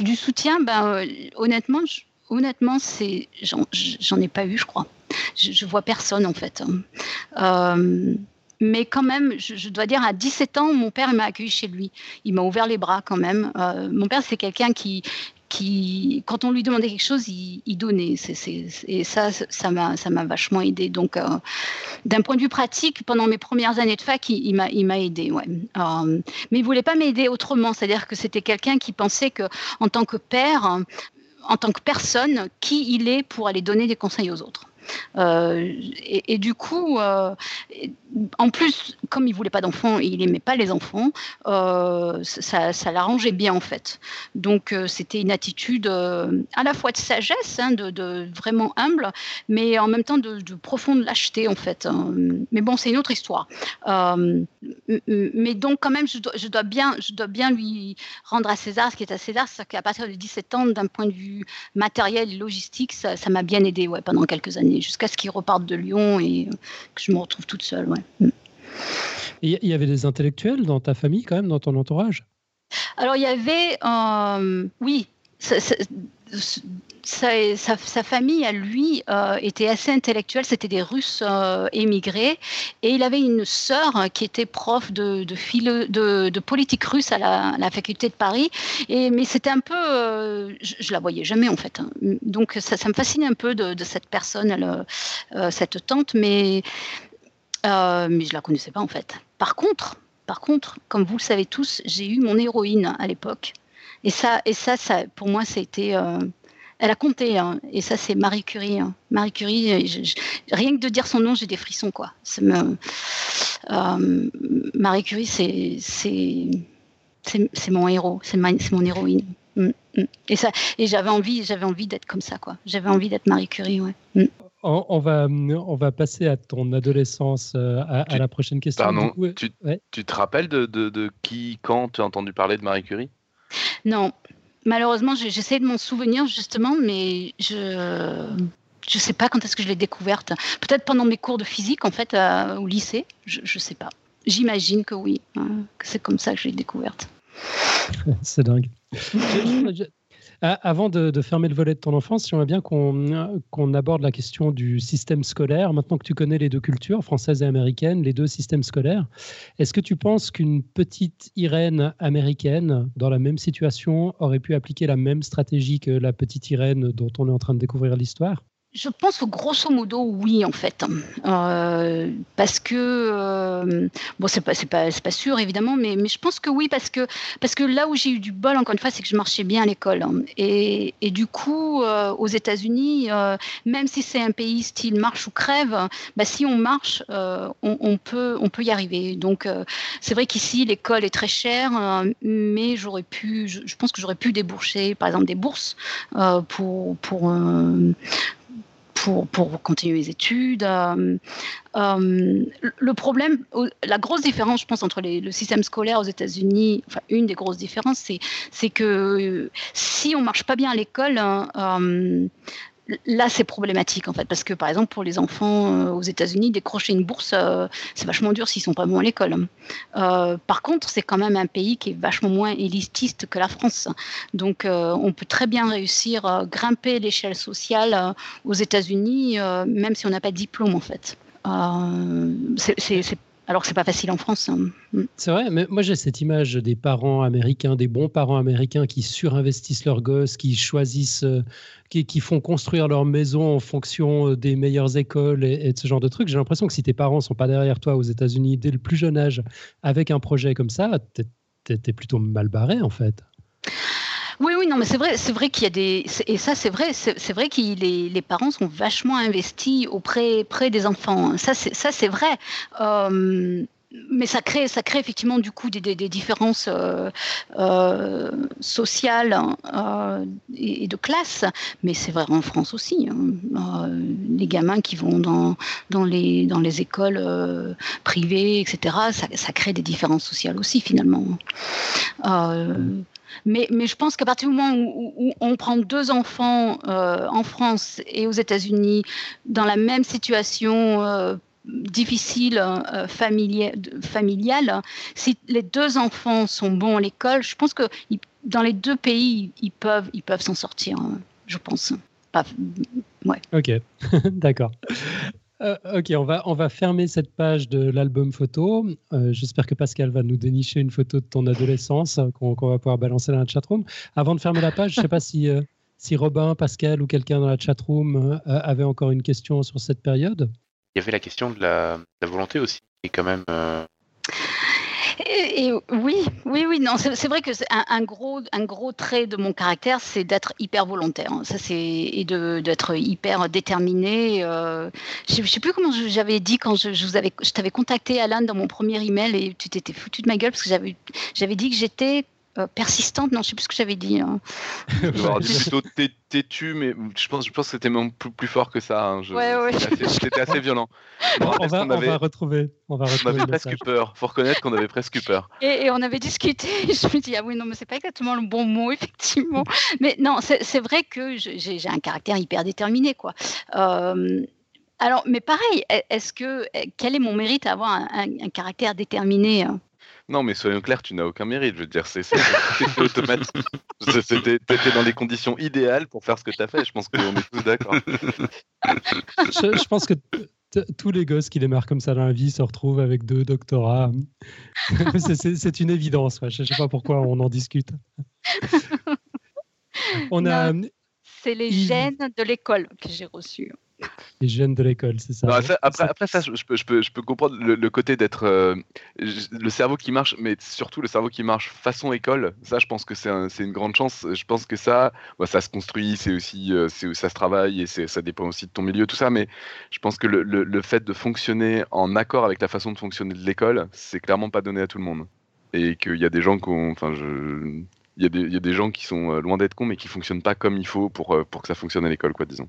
du soutien, ben honnêtement, honnêtement, c'est j'en ai pas eu, je crois. Je, je vois personne en fait. Hein mais quand même, je, dois dire, à 17 ans, mon père m'a accueilli chez lui. Il m'a ouvert les bras quand même. Euh, mon père, c'est quelqu'un qui, qui, quand on lui demandait quelque chose, il, donnait. et ça, ça m'a, ça m'a vachement aidé. Donc, euh, d'un point de vue pratique, pendant mes premières années de fac, il, m'a, il m'a aidé. Ouais. Euh, mais il voulait pas m'aider autrement. C'est-à-dire que c'était quelqu'un qui pensait que, en tant que père, en tant que personne, qui il est pour aller donner des conseils aux autres. Euh, et, du coup, euh, en plus, comme il voulait pas d'enfants il aimait pas les enfants, euh, ça, l'arrangeait bien en fait. Donc c'était une attitude à la fois de sagesse, hein, de, vraiment humble, mais en même temps de, profonde lâcheté en fait. Hein. Mais bon, c'est une autre histoire. mais donc quand même, je dois, je dois, bien, je dois bien lui rendre à César ce qui est à César, c'est qu'à partir de 17 ans, d'un point de vue matériel et logistique, ça m'a bien aidé ouais, pendant quelques années jusqu'à ce qu'ils repartent de Lyon et que je me retrouve toute seule. Ouais. Mm. Il y avait des intellectuels dans ta famille, quand même, dans ton entourage? Alors, il y avait, euh, oui, sa, famille, à lui, euh, était assez intellectuelle. C'était des Russes euh, émigrés. Et il avait une sœur qui était prof de, de, politique russe à la, faculté de Paris. Et, mais c'était un peu. Euh, je, ne la voyais jamais, en fait. Hein. Donc, ça, me fascine un peu de, cette personne, cette tante. Mais, mais je la connaissais pas, en fait. Par contre, par contre, comme vous le savez tous, j'ai eu mon héroïne à l'époque. Et ça, et ça, ça pour moi, c'était elle a compté, hein. et ça c'est Marie Curie. Hein. Marie Curie, rien que de dire son nom, j'ai des frissons quoi. Euh, Marie Curie, c'est c'est mon héros, c'est mon héroïne. Mm, mm. Et ça, et j'avais envie, j'avais envie d'être comme ça quoi. J'avais envie d'être Marie Curie, ouais. Mm. On, va, on va passer à ton adolescence, euh, à, la prochaine question. Pardon, tu, tu, te rappelles de, de, de qui, quand tu as entendu parler de Marie Curie? Non, malheureusement, j'essaie de m'en souvenir justement, mais je je sais pas quand est-ce que je l'ai découverte. Peut-être pendant mes cours de physique en fait au lycée. Je ne sais pas. J'imagine que oui, hein, que c'est comme ça que je l'ai découverte. c'est dingue. Ah, avant de, fermer le volet de ton enfance, j'aimerais bien qu'on aborde la question du système scolaire. Maintenant que tu connais les deux cultures, française et américaine, les deux systèmes scolaires, est-ce que tu penses qu'une petite Irène américaine, dans la même situation, aurait pu appliquer la même stratégie que la petite Irène dont on est en train de découvrir l'histoire? Je pense grosso modo oui en fait, euh, parce que euh, bon c'est pas pas pas sûr évidemment, mais mais je pense que oui parce que parce que là où j'ai eu du bol encore une fois c'est que je marchais bien à l'école. Et, et du coup euh, aux États-Unis même si c'est un pays style marche ou crève, bah, si on marche on, on, peut on peut y arriver. Donc c'est vrai qu'ici l'école est très chère mais j'aurais pu je, pense que j'aurais pu débourser par exemple des bourses pour pour pour, continuer les études. Euh, euh, le problème, la grosse différence, je pense, entre le système scolaire aux États-Unis, enfin, une des grosses différences, c'est que si on marche pas bien à l'école, hein, euh, là, c'est problématique en fait, parce que par exemple pour les enfants euh, aux États-Unis, décrocher une bourse, euh, c'est vachement dur s'ils sont pas bons à l'école. Euh, par contre, c'est quand même un pays qui est vachement moins élitiste que la France, donc on peut très bien réussir à grimper l'échelle sociale aux États-Unis, même si on n'a pas de diplôme en fait. c'est alors que c'est pas facile en France. Hein. Mm. C'est vrai, mais moi j'ai cette image des parents américains, des bons parents américains qui surinvestissent leurs gosses, qui choisissent, euh, qui, font construire leur maison en fonction euh, des meilleures écoles et, de ce genre de trucs. J'ai l'impression que si tes parents sont pas derrière toi aux États-Unis dès le plus jeune âge avec un projet comme ça, t'es es plutôt mal barré en fait. Oui, oui, non, mais c'est vrai, c'est vrai qu'il y a des, et ça, c'est vrai, c'est vrai que les, les, parents sont vachement investis auprès, près des enfants. Ça, c'est, ça, c'est vrai. Euh, mais ça crée, ça crée effectivement du coup des, des, différences euh, euh, sociales euh, et, de classe. Mais c'est vrai en France aussi. Hein. les gamins qui vont dans, dans, les, dans les écoles privées, etc., ça, crée des différences sociales aussi finalement. Mais, je pense qu'à partir du moment où, on prend deux enfants en France et aux États-Unis dans la même situation difficile euh, familiale, si les deux enfants sont bons à l'école, je pense que dans les deux pays, ils peuvent, s'en sortir, hein, je pense. Ok, d'accord. Euh, ok, on va, on va fermer cette page de l'album photo. Euh, j'espère que Pascal va nous dénicher une photo de ton adolescence qu'on va pouvoir balancer dans la chatroom. Avant de fermer la page, je ne sais pas si, si Robin, Pascal ou quelqu'un dans la chatroom avait encore une question sur cette période il y avait la question de la, volonté aussi, qui est quand même. Et, oui, oui, oui, non, c'est vrai que c'est un, gros, un gros trait de mon caractère, c'est d'être hyper volontaire. Hein. Ça, c'est et d'être hyper déterminé. Euh, je ne sais plus comment j'avais dit quand je, je vous avais, je t'avais contacté Alan dans mon premier email et tu t'étais foutu de ma gueule parce que j'avais, j'avais dit que j'étais euh, persistante. Non, je sais plus ce que j'avais dit. Hein. plutôt têtu, mais je pense, je pense que c'était même plus, fort que ça. Hein. ouais, ouais. C'était assez, violent. on, va, retrouver. On va retrouver. On avait presque peur. Faut reconnaître qu'on avait presque peur. Et, on avait discuté. je me dis ah oui non mais c'est pas exactement le bon mot effectivement. mais non, c'est vrai que j'ai un caractère hyper déterminé quoi. Euh, alors, mais pareil, est-ce que quel est mon mérite à avoir un, un caractère déterminé hein? Non, mais soyons clairs, tu n'as aucun mérite. Je veux dire, c'est automatique. T'étais dans les conditions idéales pour faire ce que tu as fait. Je pense qu'on est tous d'accord. je, pense que tous les gosses qui démarrent comme ça dans la vie se retrouvent avec deux doctorats. c'est une évidence. Je ne sais pas pourquoi on en discute. On a. C'est les gènes de l'école que j'ai reçus. Les jeunes de l'école, c'est ça, après, après, ça, je peux, je peux, je peux comprendre le, côté d'être euh, le cerveau qui marche, mais surtout le cerveau qui marche façon école. Ça, je pense que c'est un, une grande chance. Je pense que ça, bah, ça se construit, c'est aussi, euh, ça se travaille et ça dépend aussi de ton milieu, tout ça. Mais je pense que le, le, fait de fonctionner en accord avec la façon de fonctionner de l'école, c'est clairement pas donné à tout le monde. Et qu'il y a des gens qui enfin, je, il y, a des, il y, a des gens qui sont euh, loin d'être cons, mais qui fonctionnent pas comme il faut pour, pour que ça fonctionne à l'école, quoi, disons.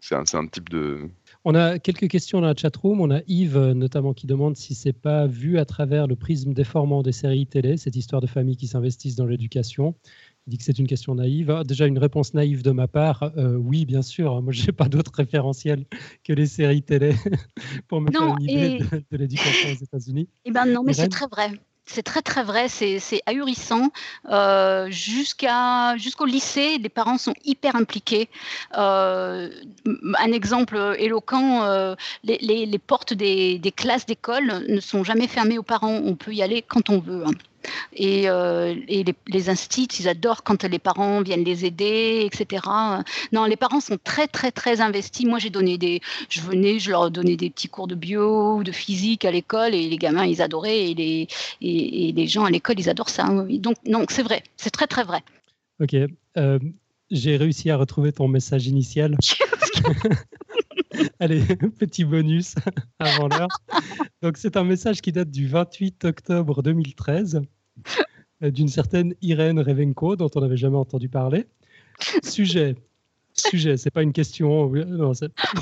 C'est un, type de. On a quelques questions dans la chatroom. On a Yves euh, notamment qui demande si c'est pas vu à travers le prisme déformant des séries télé, cette histoire de famille qui s'investissent dans l'éducation. Il dit que c'est une question naïve. Ah, déjà une réponse naïve de ma part. Euh, oui, bien sûr. Moi, je n'ai pas d'autre référentiel que les séries télé pour me faire une idée de, l'éducation aux États-Unis. Eh ben non, mais c'est très vrai c'est très très vrai, c'est ahurissant. Euh, jusqu'au lycée, les parents sont hyper impliqués. Euh, un exemple éloquent, euh, les, portes des, des classes d'école ne sont jamais fermées aux parents. On peut y aller quand on veut. Hein. Et, euh, les, les instituts, ils adorent quand les parents viennent les aider, etc. Non, les parents sont très, très, très investis. Moi, j'ai donné des, je venais, je leur donnais des petits cours de bio ou de physique à l'école et les gamins, ils adoraient et les, et, les gens à l'école, ils adorent ça. Donc, non, c'est vrai, c'est très, très vrai. Ok. Euh, j'ai réussi à retrouver ton message initial. Allez, petit bonus avant l'heure. Donc, c'est un message qui date du 28 octobre 2013 euh, d'une certaine Irène Revenko, dont on n'avait jamais entendu parler. Sujet, sujet, c'est pas une question,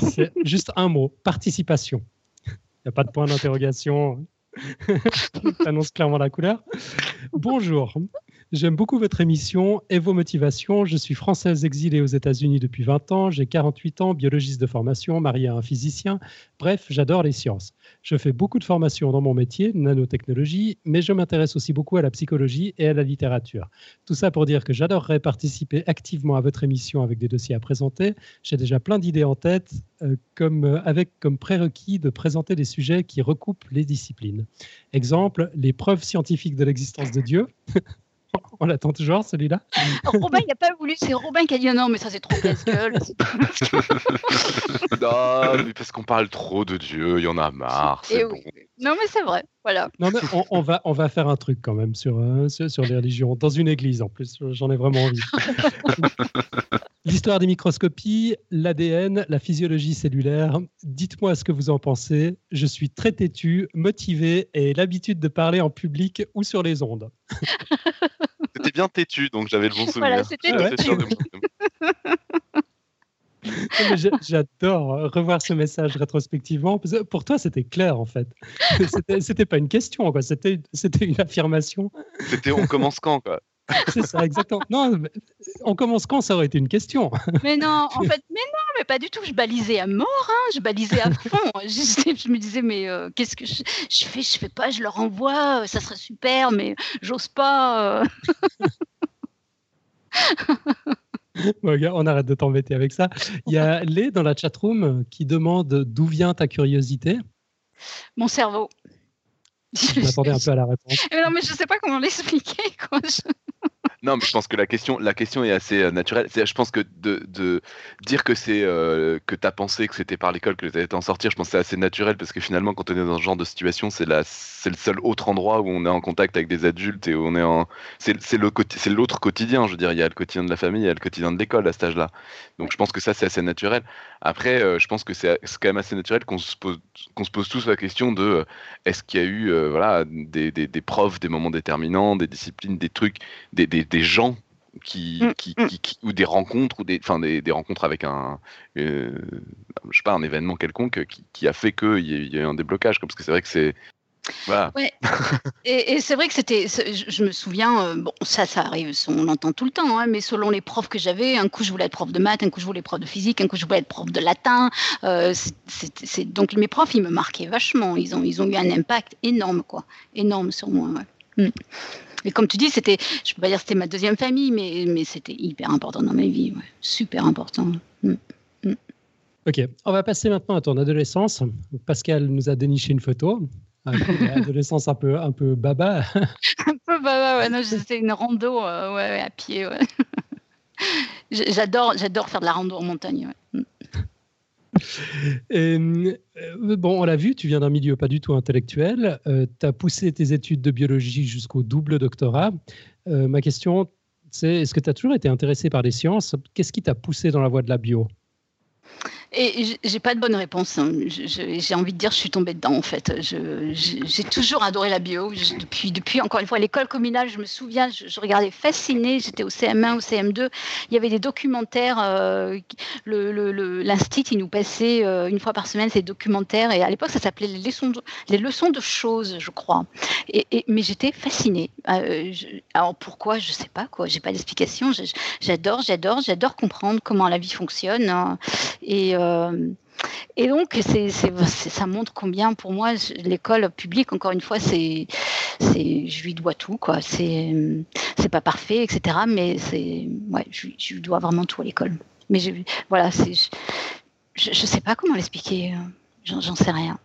c'est juste un mot participation. Il n'y a pas de point d'interrogation. Annonce clairement la couleur. Bonjour. J'aime beaucoup votre émission et vos motivations. Je suis française exilée aux États-Unis depuis 20 ans. J'ai 48 ans, biologiste de formation, mariée à un physicien. Bref, j'adore les sciences. Je fais beaucoup de formations dans mon métier, nanotechnologie, mais je m'intéresse aussi beaucoup à la psychologie et à la littérature. Tout ça pour dire que j'adorerais participer activement à votre émission avec des dossiers à présenter. J'ai déjà plein d'idées en tête, euh, comme, euh, avec comme prérequis de présenter des sujets qui recoupent les disciplines. Exemple, les preuves scientifiques de l'existence de Dieu. On l'attend toujours, celui-là? Robin, il n'a pas voulu. C'est Robin qui a dit non, mais ça, c'est trop casse-gueule. non, mais parce qu'on parle trop de Dieu, il y en a marre. Bon. Non, mais c'est vrai. Voilà. Non, mais on, on, va, on va faire un truc quand même sur, euh, sur, sur, les religions, dans une église en plus. J'en ai vraiment envie. L'histoire des microscopies, l'ADN, la physiologie cellulaire. Dites-moi ce que vous en pensez. Je suis très têtu, motivé et l'habitude de parler en public ou sur les ondes. C'était bien têtu, donc j'avais le bon souvenir. Voilà, c'était têtu. J'adore revoir ce message rétrospectivement. Pour toi, c'était clair en fait. C'était pas une question, quoi. C'était une affirmation. C'était on commence quand, quoi? C'est ça, exactement. Non, on commence quand? Ça aurait été une question. Mais non, en fait, mais non, mais pas du tout. Je balisais à mort, hein. je balisais à fond. Je, je me disais, mais euh, qu'est-ce que je, je, fais? Je fais pas, je leur envoie, ça serait super, mais j'ose pas. Euh. Bon, on arrête de t'embêter avec ça. Il y a Lé dans la chatroom qui demande d'où vient ta curiosité? Mon cerveau. Je m'attendais un peu à la réponse. Mais non, mais je ne sais pas comment l'expliquer. Non, mais je pense que la question, la question est assez euh, naturelle. Je pense que de, de dire que c'est euh, que tu as pensé que c'était par l'école que tu allais t'en sortir, je pense que c'est assez naturel parce que finalement, quand on est dans ce genre de situation, c'est le seul autre endroit où on est en contact avec des adultes et où on est en, c'est l'autre quotidien. Je veux dire, il y a le quotidien de la famille, il y a le quotidien de l'école à cet âge-là. Donc, je pense que ça, c'est assez naturel. Après, euh, je pense que c'est quand même assez naturel qu'on se pose qu'on se pose tous la question de euh, est-ce qu'il y a eu euh, voilà des, des, des, profs, des moments déterminants, des disciplines, des trucs, des, des, des gens qui, Mm, qui, mm. qui- qui- ou des rencontres ou des enfin des, des rencontres avec un euh, je sais pas un événement quelconque qui, qui a fait qu'il y, y a eu un déblocage parce que c'est vrai que c'est voilà Ouais. Et, et c'est vrai que c'était. Je, je me souviens, euh, bon, ça, ça arrive, on l'entend tout le temps, hein, mais selon les profs que j'avais, un coup je voulais être prof de maths, un coup je voulais être prof de physique, un coup je voulais être prof de latin. euh, c'est- donc mes profs, ils me marquaient vachement. Ils ont, ils ont eu un impact énorme, quoi. Énorme sur moi, ouais. Mm. Et comme tu dis, c'était, je peux pas dire que c'était ma deuxième famille, mais, mais c'était hyper important dans ma vie, ouais. super important. Mm. Ok, on va passer maintenant à ton adolescence. Pascal nous a déniché une photo. Adolescence un peu, un peu baba. Un peu, bah, ouais, non, c'était une rando euh, ouais, à pied. Ouais. J'adore, j'adore faire de la rando en montagne. ouais. Mm. Et, euh, bon, on l'a vu, tu viens d'un milieu pas du tout intellectuel. tu as poussé tes études de biologie jusqu'au double doctorat. Euh, ma question, c'est est-ce que tu as toujours été intéressé par les sciences? Qu'est-ce qui t'a poussé dans la voie de la bio? Et j'ai pas de bonne réponse. hein. J'ai envie de dire, je suis tombée dedans en fait. J'ai toujours adoré la bio. Depuis, encore une fois l'école communale, je me souviens, je, regardais fascinée. J'étais au CM1, au CM2. Il y avait des documentaires. euh, L'instit, il nous passait euh, une fois par semaine ces documentaires. Et à l'époque, ça s'appelait les leçons de, les choses, je crois. Mais j'étais fascinée. Euh, alors pourquoi Je sais pas quoi. J'ai pas d'explication. J'adore, j'adore, j'adore comprendre comment la vie fonctionne. hein. Et, euh, et donc, c'est, c'est, c'est- ça montre combien, pour moi, l'école publique, encore une fois, c'est, c'est, je lui dois tout, quoi. C'est, c'est pas parfait, etc. Mais c'est, ouais, je, lui- je lui dois vraiment tout à l'école. Mais je, voilà, c'est, je, je, sais pas comment l'expliquer. euh, J'en, j'en sais rien.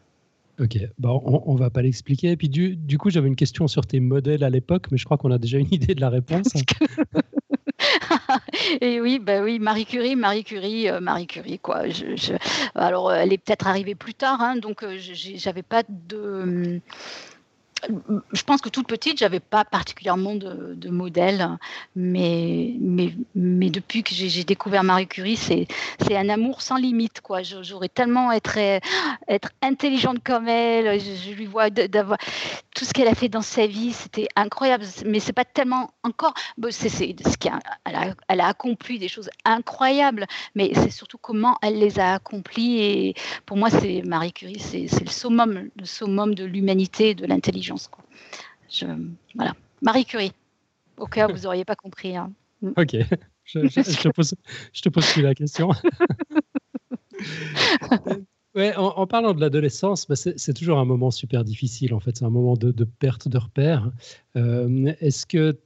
Ok, bon, on, on va pas l'expliquer. Et puis du, du coup, j'avais une question sur tes modèles à l'époque, mais je crois qu'on a déjà une idée de la réponse. Et oui, bah oui, Marie Curie, Marie Curie, euh, Marie Curie, quoi. Alors, elle est peut-être arrivée plus tard, hein, donc euh, j'avais pas de. Je pense que toute petite, j'avais pas particulièrement de, modèle, mais, depuis que j'ai découvert Marie Curie, c'est un amour sans limite, J'aurais tellement être, être intelligente comme elle, je, lui vois tout ce qu'elle a fait dans sa vie, c'était incroyable, mais c'est pas tellement encore. ce a, elle, a, accompli des choses incroyables, mais c'est surtout comment elle les a accomplies. Pour moi, c'est Marie Curie, c'est le summum, le summum de l'humanité, de l'intelligence. Quoi. Je, voilà, Marie Curie. Au cas où vous n'auriez pas compris. hein. ok, je, je- je te pose, je te pose plus la question. Ouais, en, en parlant de l'adolescence, bah, c'est toujours un moment super difficile. En fait, c'est un moment de, de perte de repères. Euh, Est-ce que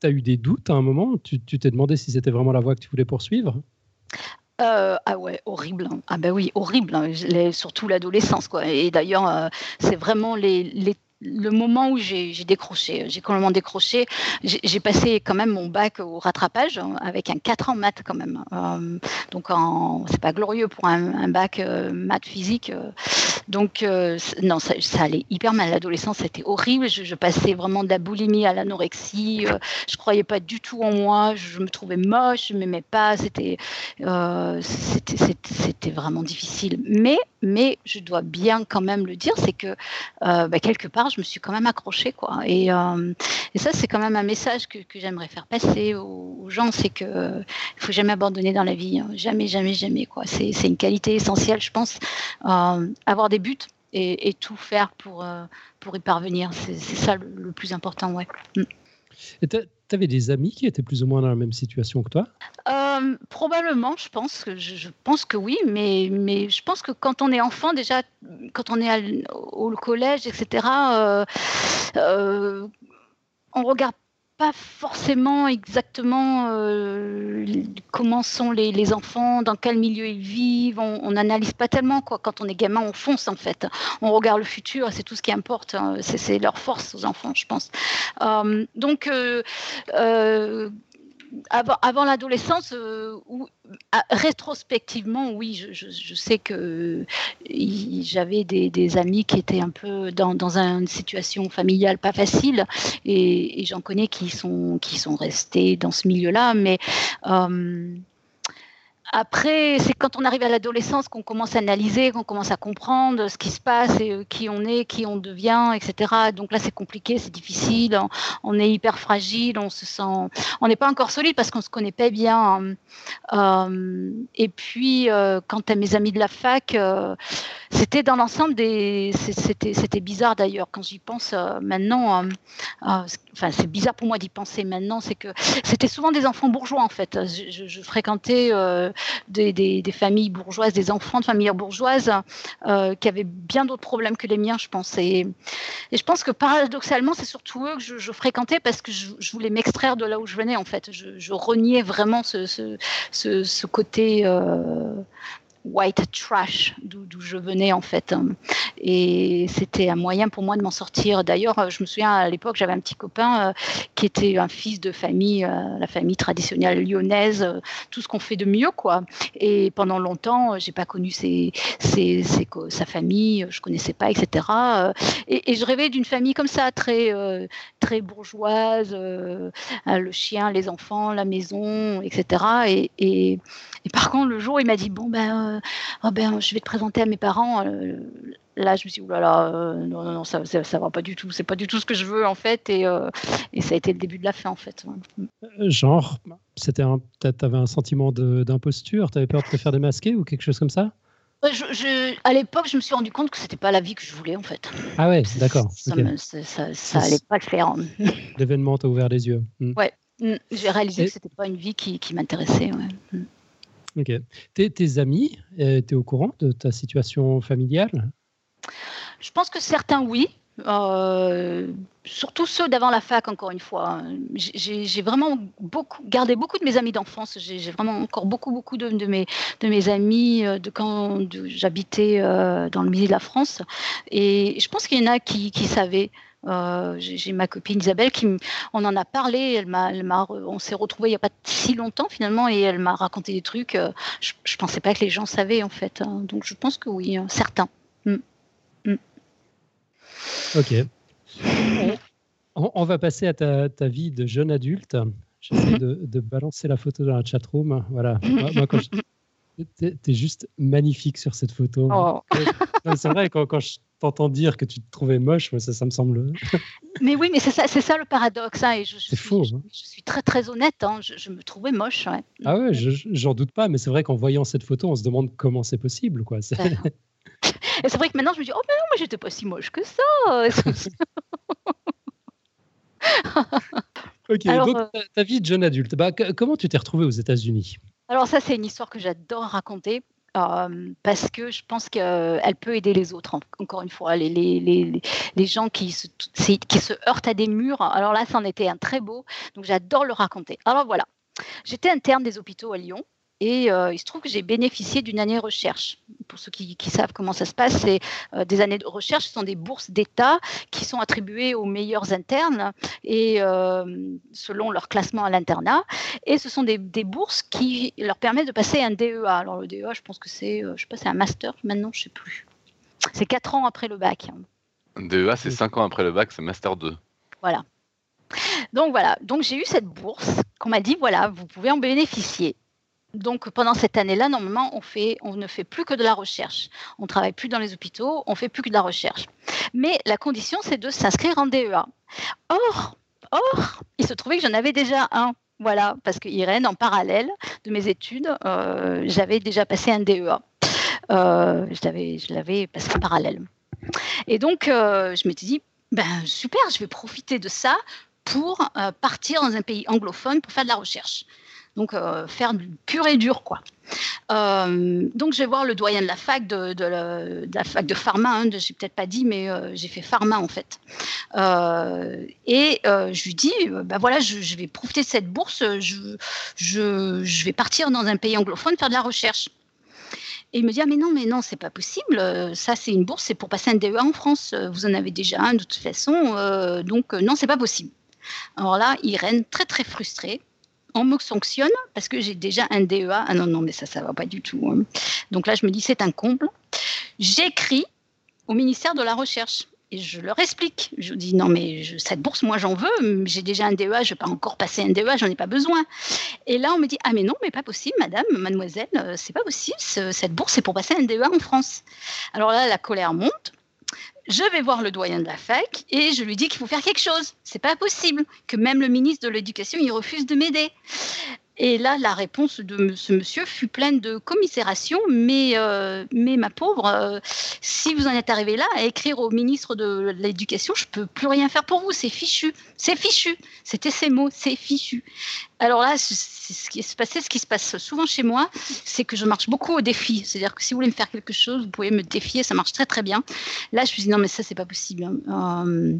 tu as eu des doutes à un moment? Tu tu t'es demandé si c'était vraiment la voie que tu voulais poursuivre? Euh, ah ouais, horrible. hein. Ah ben oui, horrible. hein. Je l'ai- surtout l'adolescence, quoi. Et d'ailleurs, euh, c'est vraiment les, les le moment où j'ai décroché, j'ai complètement décroché. J'ai passé quand même mon bac au rattrapage hein, avec un 4 ans maths quand même. Euh, donc c'est pas glorieux pour un, bac euh, maths physique. Euh. donc non, ça, allait hyper mal. L'adolescence, c'était horrible. Je, passais vraiment de la boulimie à l'anorexie. je croyais pas du tout en moi. Je, me trouvais moche. Je m'aimais pas. C'était c'était vraiment difficile. Mais mais je dois bien quand même le dire, c'est que bah, quelque part je me suis quand même accrochée. Quoi. Et, euh, et ça, c'est quand même un message que, que j'aimerais faire passer aux, gens, c'est qu'il ne faut jamais abandonner dans la vie. Hein. Jamais, jamais, jamais. Quoi. C'est, une qualité essentielle, je pense. Euh, avoir des buts et, et, tout faire pour, euh, pour y parvenir, c'est, ça le, plus important. Ouais. Mm. Et tu avais des amis qui étaient plus ou moins dans la même situation que toi? Euh, Probablement, je pense que oui, mais mais je pense que quand on est enfant déjà, quand on est au collège, etc. Euh, euh, on regarde pas forcément exactement euh, comment sont les, enfants, dans quel milieu ils vivent. On n'analyse pas tellement. Quoi. Quand on est gamin, on fonce en fait. On regarde le futur, c'est tout ce qui importe. Hein. C'est leur force aux enfants, je pense. Euh, donc, euh, avant, l'adolescence, euh, ah, rétrospectivement, oui, je, sais que j'avais des, amis qui étaient un peu dans, une situation familiale pas facile, et, j'en connais qui sont, qui sont restés dans ce milieu-là, mais euh, après, c'est quand on arrive à l'adolescence qu'on commence à analyser, qu'on commence à comprendre ce qui se passe et euh, qui on est, qui on devient, etc. Donc là, c'est compliqué, c'est difficile, on, est hyper fragile, on se sent, on n'est pas encore solide parce qu'on se connaît pas bien. Euh, et puis, euh, quant à mes amis de la fac, c'était dans l'ensemble des, c'était bizarre d'ailleurs quand j'y pense maintenant. enfin, c'est bizarre pour moi d'y penser maintenant, c'est que c'était souvent des enfants bourgeois en fait. Je fréquentais des, familles bourgeoises, des enfants de familles bourgeoises euh, qui avaient bien d'autres problèmes que les miens, je pense. Et, je pense que paradoxalement, c'est surtout eux que je, fréquentais parce que je, voulais m'extraire de là où je venais, en fait. Je, reniais vraiment ce, côté euh, white trash d'où je venais en fait. Et c'était un moyen pour moi de m'en sortir. D'ailleurs, je me souviens à l'époque, j'avais un petit copain euh, qui était un fils de famille, euh, la famille traditionnelle lyonnaise, euh, tout ce qu'on fait de mieux quoi. Et pendant longtemps, j'ai pas connu sa famille, je connaissais pas, etc. Et, je rêvais d'une famille comme ça, très très bourgeoise, le chien, les enfants, la maison, etc. Et, et, par contre, le jour, il m'a dit bon ben oh ben, je vais te présenter à mes parents. Euh, là, je me suis dit, oulala, euh, non, non, non, ça, ça, va pas du tout. C'est pas du tout ce que je veux, en fait. Et, euh, et ça a été le début de la fin, en fait. Genre, c'était un, avais un sentiment d'imposture Tu avais peur de te faire démasquer ou quelque chose comme ça? Je, à l'époque, je me suis rendu compte que c'était pas la vie que je voulais en fait. Ah ouais, d'accord. Ça, ça, allait pas le faire. L'événement t'a ouvert les yeux. Hmm. Ouais, hmm. j'ai réalisé que c'était pas une vie qui, qui m'intéressait. Ouais. Hmm. Tes, amis, euh, tu es au courant de ta situation familiale? Je pense que certains, oui. Euh, surtout ceux d'avant la fac, encore une fois. J'ai vraiment gardé beaucoup de mes amis d'enfance. J'ai vraiment encore beaucoup, beaucoup de, mes, amis euh, de quand j'habitais dans le milieu de la France. Et je pense qu'il y en a qui savaient. Euh, j'ai ma copine Isabelle qui, on en a parlé. Elle m'a, on s'est retrouvés il n'y a pas si longtemps finalement, et elle m'a raconté des trucs. Euh, je, ne pensais pas que les gens savaient en fait. Hein. donc je pense que oui, hein, certains. Mm. Mm. Ok. On, va passer à ta, vie de jeune adulte. J'essaie de, de, balancer la photo dans la chatroom. Voilà. Moi, quand T'es juste magnifique sur cette photo. Oh. C'est vrai, quand, quand je t'entends dire que tu te trouvais moche, ça, ça me semble. mais oui, mais c'est ça, c'est ça le paradoxe. Hein, c'est fou. Je, suis très très honnête. Hein, je, me trouvais moche. Ah ouais, j'en doute pas, mais c'est vrai qu'en voyant cette photo, on se demande comment c'est possible, quoi. Et c'est vrai que maintenant, je me dis, oh mais non, moi j'étais pas si moche que ça. ok, donc euh, ta, vie de jeune adulte, bah, comment tu t'es retrouvé aux États-Unis? Alors ça, c'est une histoire que j'adore raconter. Parce que je pense qu'elle peut aider les autres. Encore une fois, les, gens qui se heurtent à des murs. Alors là, c'en était un très beau. Donc j'adore le raconter. Alors voilà, j'étais interne des hôpitaux à Lyon. Et euh, il se trouve que j'ai bénéficié d'une année recherche. Pour ceux qui, savent comment ça se passe, c'est euh, des années de recherche, ce sont des bourses d'État qui sont attribuées aux meilleurs internes et selon leur classement à l'internat. Et ce sont des, bourses qui leur permettent de passer un DEA. Alors le DEA, je pense que c'est, je sais pas, c'est un master maintenant, je sais plus. C'est quatre ans après le bac. DEA, c'est cinq ans après le bac, c'est master 2. Voilà. Donc voilà, donc j'ai eu cette bourse qu'on m'a dit voilà, vous pouvez en bénéficier. Donc pendant cette année-là, normalement, on, ne fait plus que de la recherche. On travaille plus dans les hôpitaux, on fait plus que de la recherche. Mais la condition, c'est de s'inscrire en DEA. Or, or, il se trouvait que j'en avais déjà un. Voilà, parce que Irène, en parallèle de mes études, euh, j'avais déjà passé un DEA. Euh, je l'avais passé en parallèle. Et donc, euh, je m'étais dit, ben super, je vais profiter de ça pour euh, partir dans un pays anglophone pour faire de la recherche. Donc, euh, faire pur et dur, quoi. Euh, donc, je vais voir le doyen de la fac de, la, fac de pharma. Hein, je n'ai peut-être pas dit, mais j'ai fait pharma en fait. et je lui dis, ben voilà, je, vais profiter de cette bourse. Je, je, je vais partir dans un pays anglophone faire de la recherche. Et il me dit ah mais non mais non c'est pas possible. Ça c'est une bourse c'est pour passer un DEA en France. Vous en avez déjà un de toute façon. donc non c'est pas possible. Alors là, Irène, très très frustrée, on me sanctionne parce que j'ai déjà un DEA. Ah non, non, mais ça, ça va pas du tout. Hein. Donc là, je me dis, c'est un comble. J'écris au ministère de la Recherche et je leur explique. Je dis, non, mais cette bourse, moi, j'en veux. J'ai déjà un DEA, je ne vais pas encore passer un DEA, j'en ai pas besoin. Et là, on me dit, ah, mais non, mais pas possible, madame, mademoiselle, euh, c'est pas possible. Cette bourse, c'est pour passer un DEA en France. Alors là, la colère monte je vais voir le doyen de la fac et je lui dis qu'il faut faire quelque chose. C'est pas possible que même le ministre de l'Éducation il refuse de m'aider. Et là, la réponse de ce monsieur fut pleine de commisération, mais, euh, mais ma pauvre, euh, si vous en êtes arrivé là à écrire au ministre de l'Éducation, je peux plus rien faire pour vous, c'est fichu, c'est fichu. C'était ces mots, c'est fichu. Alors là, ce qui se passait, ce qui se passe souvent chez moi, c'est que je marche beaucoup au défi. C'est-à-dire que si vous voulez me faire quelque chose, vous pouvez me défier, ça marche très très bien. Là, je me suis dit non, mais ça, c'est pas possible. Hein. Euh,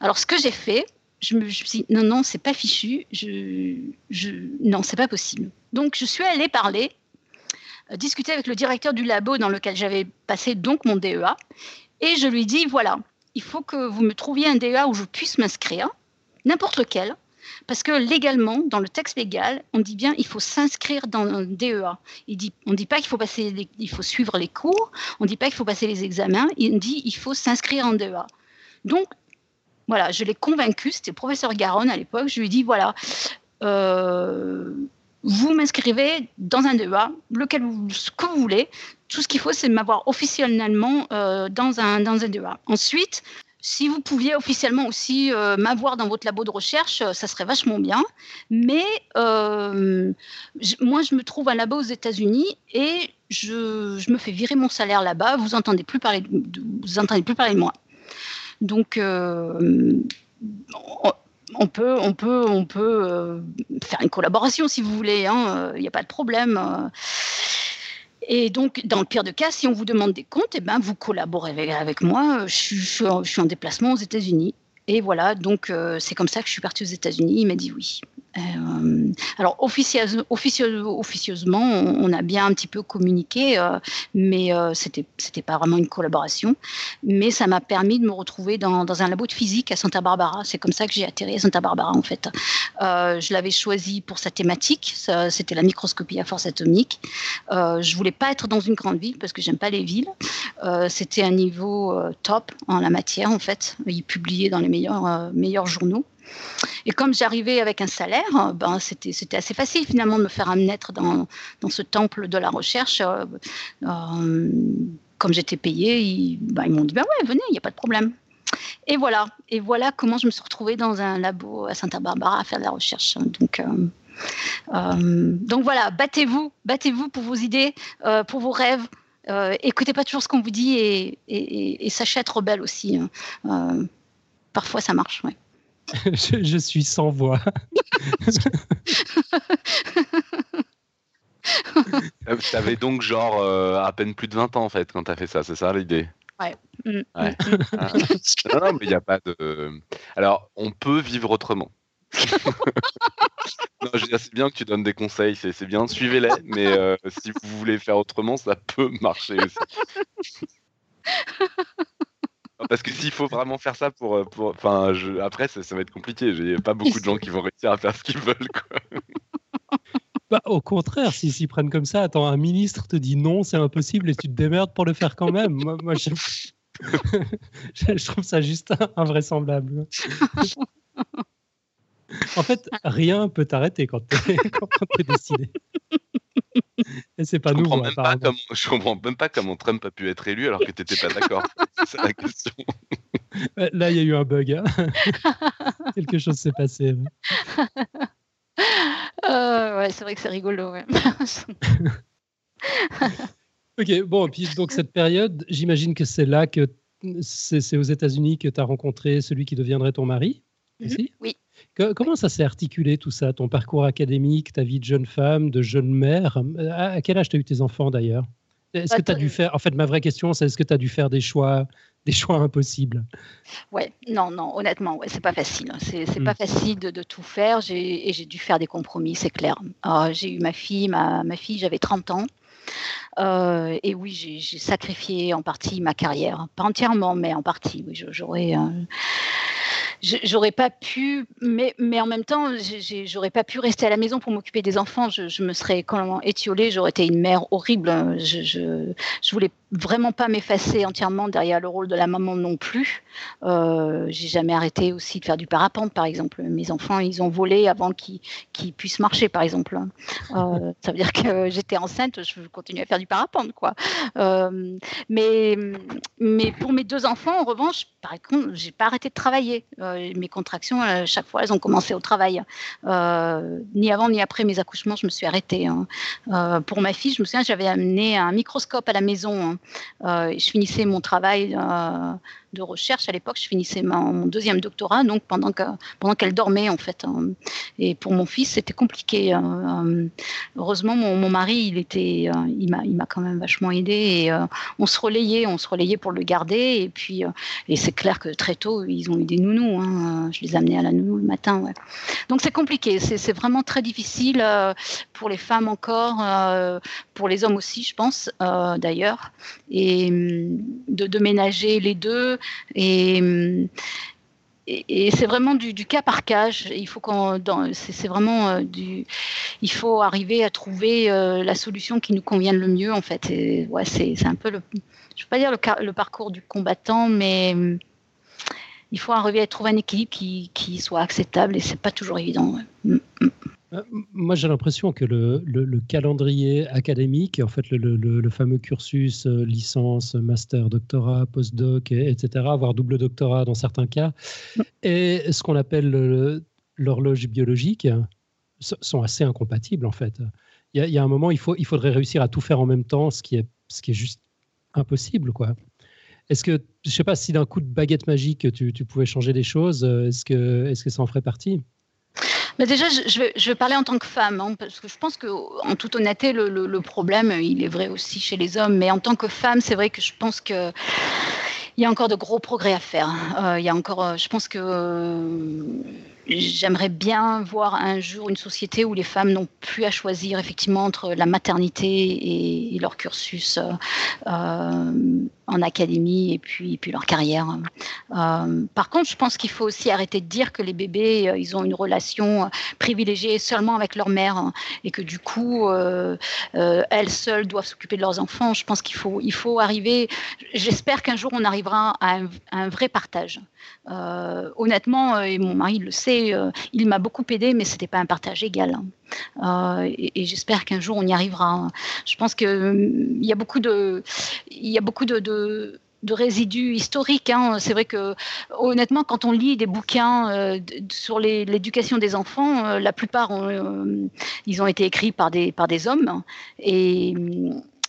alors, ce que j'ai fait, je me, suis dit, non, non, c'est pas fichu, je, je, non, c'est pas possible. Donc, je suis allée parler, euh, discuter avec le directeur du labo dans lequel j'avais passé donc mon DEA, et je lui dis, voilà, il faut que vous me trouviez un DEA où je puisse m'inscrire, n'importe lequel, parce que légalement, dans le texte légal, on dit bien il faut s'inscrire dans un DEA. Il dit, on ne dit pas qu'il faut, faut suivre les cours, on ne dit pas qu'il faut passer les examens, il dit il faut s'inscrire en DEA. Donc, voilà, je l'ai convaincu, c'était le professeur Garonne à l'époque, je lui ai dit, voilà, euh, vous m'inscrivez dans un DEA, lequel vous, ce que vous voulez. Tout ce qu'il faut, c'est m'avoir officiellement euh, dans, un, dans un DEA. Ensuite, si vous pouviez officiellement aussi euh, m'avoir dans votre labo de recherche, ça serait vachement bien. Mais moi, je me trouve un labo aux États-Unis et je, je, me fais virer mon salaire là-bas. Vous entendez plus vous entendez plus parler de moi. Donc, euh, on peut, on peut, on peut euh, faire une collaboration si vous voulez, il hein, n'y euh, a pas de problème. Et donc, dans le pire de cas, si on vous demande des comptes, eh ben, vous collaborez avec, moi. Je suis, en déplacement aux États-Unis. Et voilà, donc c'est comme ça que je suis partie aux États-Unis. Il m'a dit oui. Euh, alors officieusement, on, a bien un petit peu communiqué, euh, mais euh, c'était c'était pas vraiment une collaboration. Mais ça m'a permis de me retrouver dans, un labo de physique à Santa Barbara. C'est comme ça que j'ai atterri à Santa Barbara en fait. je l'avais choisi pour sa thématique. C'était la microscopie à force atomique. je voulais pas être dans une grande ville parce que j'aime pas les villes. c'était un niveau top en la matière en fait. Il publiait dans les meilleurs meilleurs journaux. Et comme j'arrivais avec un salaire, ben c'était, c'était assez facile finalement de me faire naître dans, dans ce temple de la recherche. Euh, euh, comme j'étais payée, ils, ben, ils m'ont dit ben ouais, venez, il n'y a pas de problème. Et voilà, et voilà comment je me suis retrouvée dans un labo à Santa Barbara à faire de la recherche. Donc, euh, donc voilà, battez-vous, battez-vous pour vos idées, pour vos rêves. écoutez pas toujours ce qu'on vous dit et, sachez être rebelle aussi. Hein. Parfois ça marche. Ouais. je, suis sans voix. tu avais donc genre euh, à peine plus de 20 ans en fait quand tu as fait ça, c'est ça l'idée? Ouais. Mm, mm, mm. Ah. non, mais il n'y a pas de. Alors, on peut vivre autrement. Non, je veux dire, c'est bien que tu donnes des conseils, c'est c'est bien, suivez-les, mais euh, si vous voulez faire autrement, ça peut marcher aussi. Parce que s'il faut vraiment faire ça pour, euh, pour, enfin, je- après ça, ça va être compliqué. J'ai pas beaucoup de gens qui vont réussir à faire ce qu'ils veulent, quoi. Bah, au contraire, s'ils s'y prennent comme ça, attends, un ministre te dit non, c'est impossible et tu te démerdes pour le faire quand même. Moi, moi, je... trouve ça juste invraisemblable. en fait, rien peut t'arrêter quand t'es décidé. Et c'est pas Je comprends, même pas comment, je comprends même pas comment Trump a pu être élu alors que t'étais pas d'accord. C'est ça la question. Ouais, Là, il y a eu un bug. hein. Quelque chose s'est passé. Euh, ouais, c'est vrai que c'est rigolo. ouais. Ok, bon, et puis donc cette période, j'imagine que c'est là que c'est aux États-Unis que tu as rencontré celui qui deviendrait ton mari Mhm, aussi? Oui. Que- comment ça s'est articulé tout ça, ton parcours académique, ta vie de jeune femme, de jeune mère? Euh, À, à quel âge tu as eu tes enfants d'ailleurs? Est-ce que tu as dû faire, en fait, ma vraie question, c'est est-ce que tu as dû faire des choix, des choix impossibles? Ouais, non, non, honnêtement, ouais, c'est pas facile. hein. C'est c'est Mm. pas facile de, de tout faire. J'ai et j'ai dû faire des compromis, c'est clair. Ah, j'ai eu ma fille, ma, ma fille, j'avais 30 ans. Euh, et oui, j'ai sacrifié en partie ma carrière. Pas entièrement, mais en partie. Oui, j'aurais. euh, J'aurais pas pu, mais, mais en même temps, j'aurais pas pu rester à la maison pour m'occuper des enfants. Je, me serais complètement étiolée, j'aurais été une mère horrible. Je, je, je voulais vraiment pas m'effacer entièrement derrière le rôle de la maman non plus. Euh, j'ai jamais arrêté aussi de faire du parapente, par exemple. Mes enfants, ils ont volé avant qu'ils puissent marcher, par exemple. Euh, ça veut dire que j'étais enceinte, je continuais à faire du parapente, quoi. Euh, mais, mais pour mes deux enfants, en revanche, par contre, j'ai pas arrêté de travailler. Mes contractions, à chaque fois, elles ont commencé au travail. Ni avant ni après mes accouchements, je me suis arrêtée. hein. Pour ma fille, je me souviens, j'avais amené un microscope à la maison. hein. Euh, je finissais mon travail euh, de recherche à l'époque. Je finissais mon deuxième doctorat, donc pendant que pendant qu'elle dormait en fait. hein. Et pour mon fils, c'était compliqué. hein. Euh, heureusement, mon, mon mari, il était, euh, il m'a, quand même vachement aidé. Et euh, on se relayait, on se relayait pour le garder. Et puis, euh, et c'est clair que très tôt, ils ont eu des nounous. hein. Je les amenais à la nounou le matin. Donc c'est compliqué. C'est, vraiment très difficile euh, pour les femmes encore, euh, pour les hommes aussi, je pense, euh, d'ailleurs, et hum, de, de ménager les deux. Et c'est vraiment du, cas par cas. Il faut c'est, vraiment euh, du, il faut arriver à trouver euh, la solution qui nous convienne le mieux en fait. C'est, un peu le, je veux pas dire le, parcours du combattant, mais il faut arriver à trouver un équilibre qui, soit acceptable et c'est pas toujours évident. ouais. Mm. Euh, Moi, j'ai l'impression que le, le- le calendrier académique, en fait, le, fameux cursus euh, licence, master, doctorat, postdoc, et- etc., voire double doctorat dans certains cas, et ce qu'on appelle le- l'horloge biologique, sont assez incompatibles, en fait. Il y a, il y a un moment, il, faut, il faudrait réussir à tout faire en même temps, ce qui est, ce qui est juste impossible, quoi. Est-ce que, je sais pas, si d'un coup de baguette magique, tu, tu pouvais changer des choses, euh, est-ce que, est-ce que ça en ferait partie? Déjà, je, vais, parler en tant que femme, hein, parce que je pense que, en toute honnêteté, le problème, il est vrai aussi chez les hommes. Mais en tant que femme, c'est vrai que je pense que il y a encore de gros progrès à faire. Euh, il y a encore, euh, je pense que euh, j'aimerais bien voir un jour une société où les femmes n'ont plus à choisir effectivement entre la maternité et, leur cursus euh, euh, en académie et puis, leur carrière. Euh, par contre, je pense qu'il faut aussi arrêter de dire que les bébés, ils ont une relation privilégiée seulement avec leur mère hein, et que du coup, elles seules doivent s'occuper de leurs enfants. Je pense qu'il faut, il faut arriver. J'espère qu'un jour on arrivera à un, vrai partage. Honnêtement, et mon mari le sait, euh, il m'a beaucoup aidé, mais c'était pas un partage égal. hein. Euh, et j'espère qu'un jour on y arrivera. hein. Je pense que hum, il y a beaucoup de, y a beaucoup de, résidus historiques. hein. C'est vrai que, honnêtement, quand on lit des bouquins euh, sur l'éducation des enfants, la plupart, ont, ils ont été écrits par des, par des hommes. Et,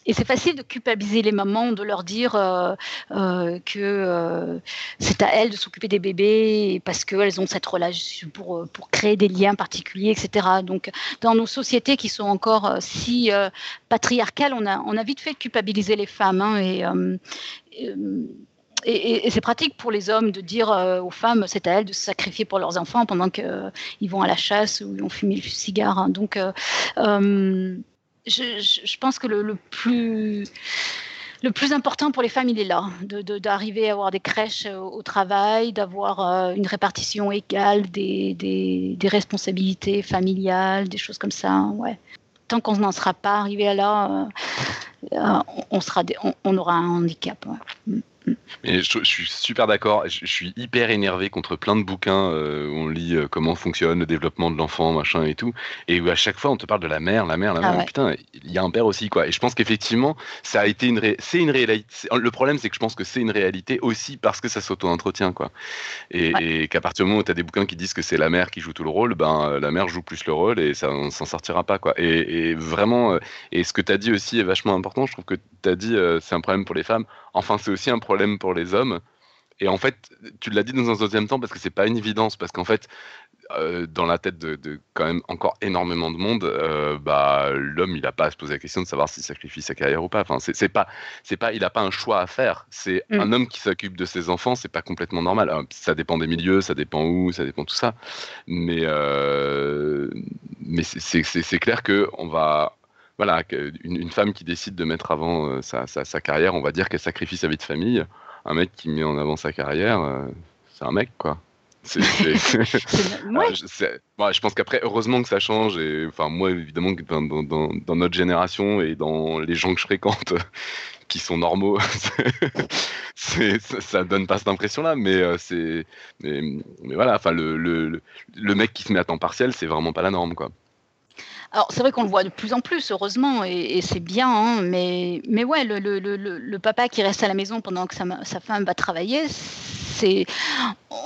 et c'est facile de culpabiliser les mamans, de leur dire euh, euh, que euh, c'est à elles de s'occuper des bébés parce qu'elles ont cette relation pour, pour créer des liens particuliers, etc. Donc, dans nos sociétés qui sont encore si patriarcales, on a, vite fait de culpabiliser les femmes. hein, et, c'est pratique pour les hommes de dire aux femmes, c'est à elles de se sacrifier pour leurs enfants pendant qu'ils vont à la chasse ou ils vont fumer le cigare. Hein. Donc, je, pense que le, plus important pour les femmes, il est là, d'arriver à avoir des crèches euh, au, travail, d'avoir euh, une répartition égale des, responsabilités familiales, des choses comme ça. Ouais. Tant qu'on n'en sera pas arrivé à là, euh, on, aura un handicap. Mm. Je, suis super d'accord. Je, suis hyper énervé contre plein de bouquins euh, où on lit euh, comment fonctionne le développement de l'enfant, machin et tout, et où à chaque fois on te parle de la mère, la mère, la ah mère. Putain, il y a un père aussi quoi. Et je pense qu'effectivement, ça a été une, c'est une réalité. Le problème, c'est que je pense que c'est une réalité aussi parce que ça s'auto-entretient quoi. Et, qu'à partir du moment où tu as des bouquins qui disent que c'est la mère qui joue tout le rôle, ben la mère joue plus le rôle et ça on s'en sortira pas quoi. Et, et vraiment, euh, et ce que tu as dit aussi est vachement important. Je trouve que tu as dit c'est un problème pour les femmes. Enfin, c'est aussi un problème pour les hommes. Et en fait, tu l'as dit dans un deuxième temps parce que c'est pas une évidence, parce qu'en fait, euh, dans la tête de, quand même encore énormément de monde, euh, bah, l'homme, il n'a pas à se poser la question de savoir s'il sacrifie sa carrière ou pas. Enfin, c'est pas, c'est pas, il n'a pas un choix à faire. C'est mm. un homme qui s'occupe de ses enfants, c'est pas complètement normal. ça dépend des milieux, ça dépend où, ça dépend tout ça. Mais, euh, mais c'est clair que on va, voilà, une, une, femme qui décide de mettre avant euh, sa, sa, carrière, on va dire qu'elle sacrifie sa vie de famille. Un mec qui met en avant sa carrière, euh, c'est un mec, quoi. C'est, je, pense qu'après, heureusement que ça change. Et enfin, moi, évidemment, dans, dans, dans, notre génération et dans les gens que je fréquente, qui sont normaux, c'est, ça, donne pas cette impression-là. Mais euh, c'est, mais, voilà, enfin, le, le, le, mec qui se met à temps partiel, c'est vraiment pas la norme, quoi. Alors, c'est vrai qu'on le voit de plus en plus, heureusement, et, c'est bien, hein, mais, mais ouais, le, le, le, le, papa qui reste à la maison pendant que sa, sa femme va travailler, c'est,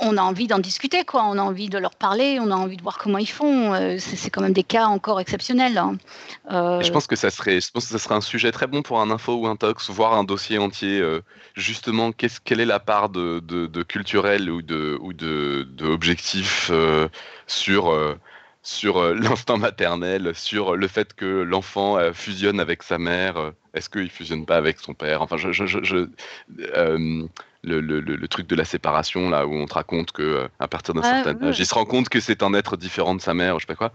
on a envie d'en discuter, quoi. On a envie de leur parler, on a envie de voir comment ils font. Euh, c'est, quand même des cas encore exceptionnels. Hein. Euh, je pense que ça serait, je pense que ça serait un sujet très bon pour un info ou un tox, voir un dossier entier. Euh, justement, quelle est la part de, de, culturel ou de, ou de, de sur sur euh, l'instinct maternel, sur le fait que l'enfant euh, fusionne avec sa mère. Euh, est-ce qu'il fusionne pas avec son père? Enfin, je, le, truc de la séparation là où on te raconte que à partir d'un ah, certain âge, il se rend compte que c'est un être différent de sa mère, je sais pas quoi.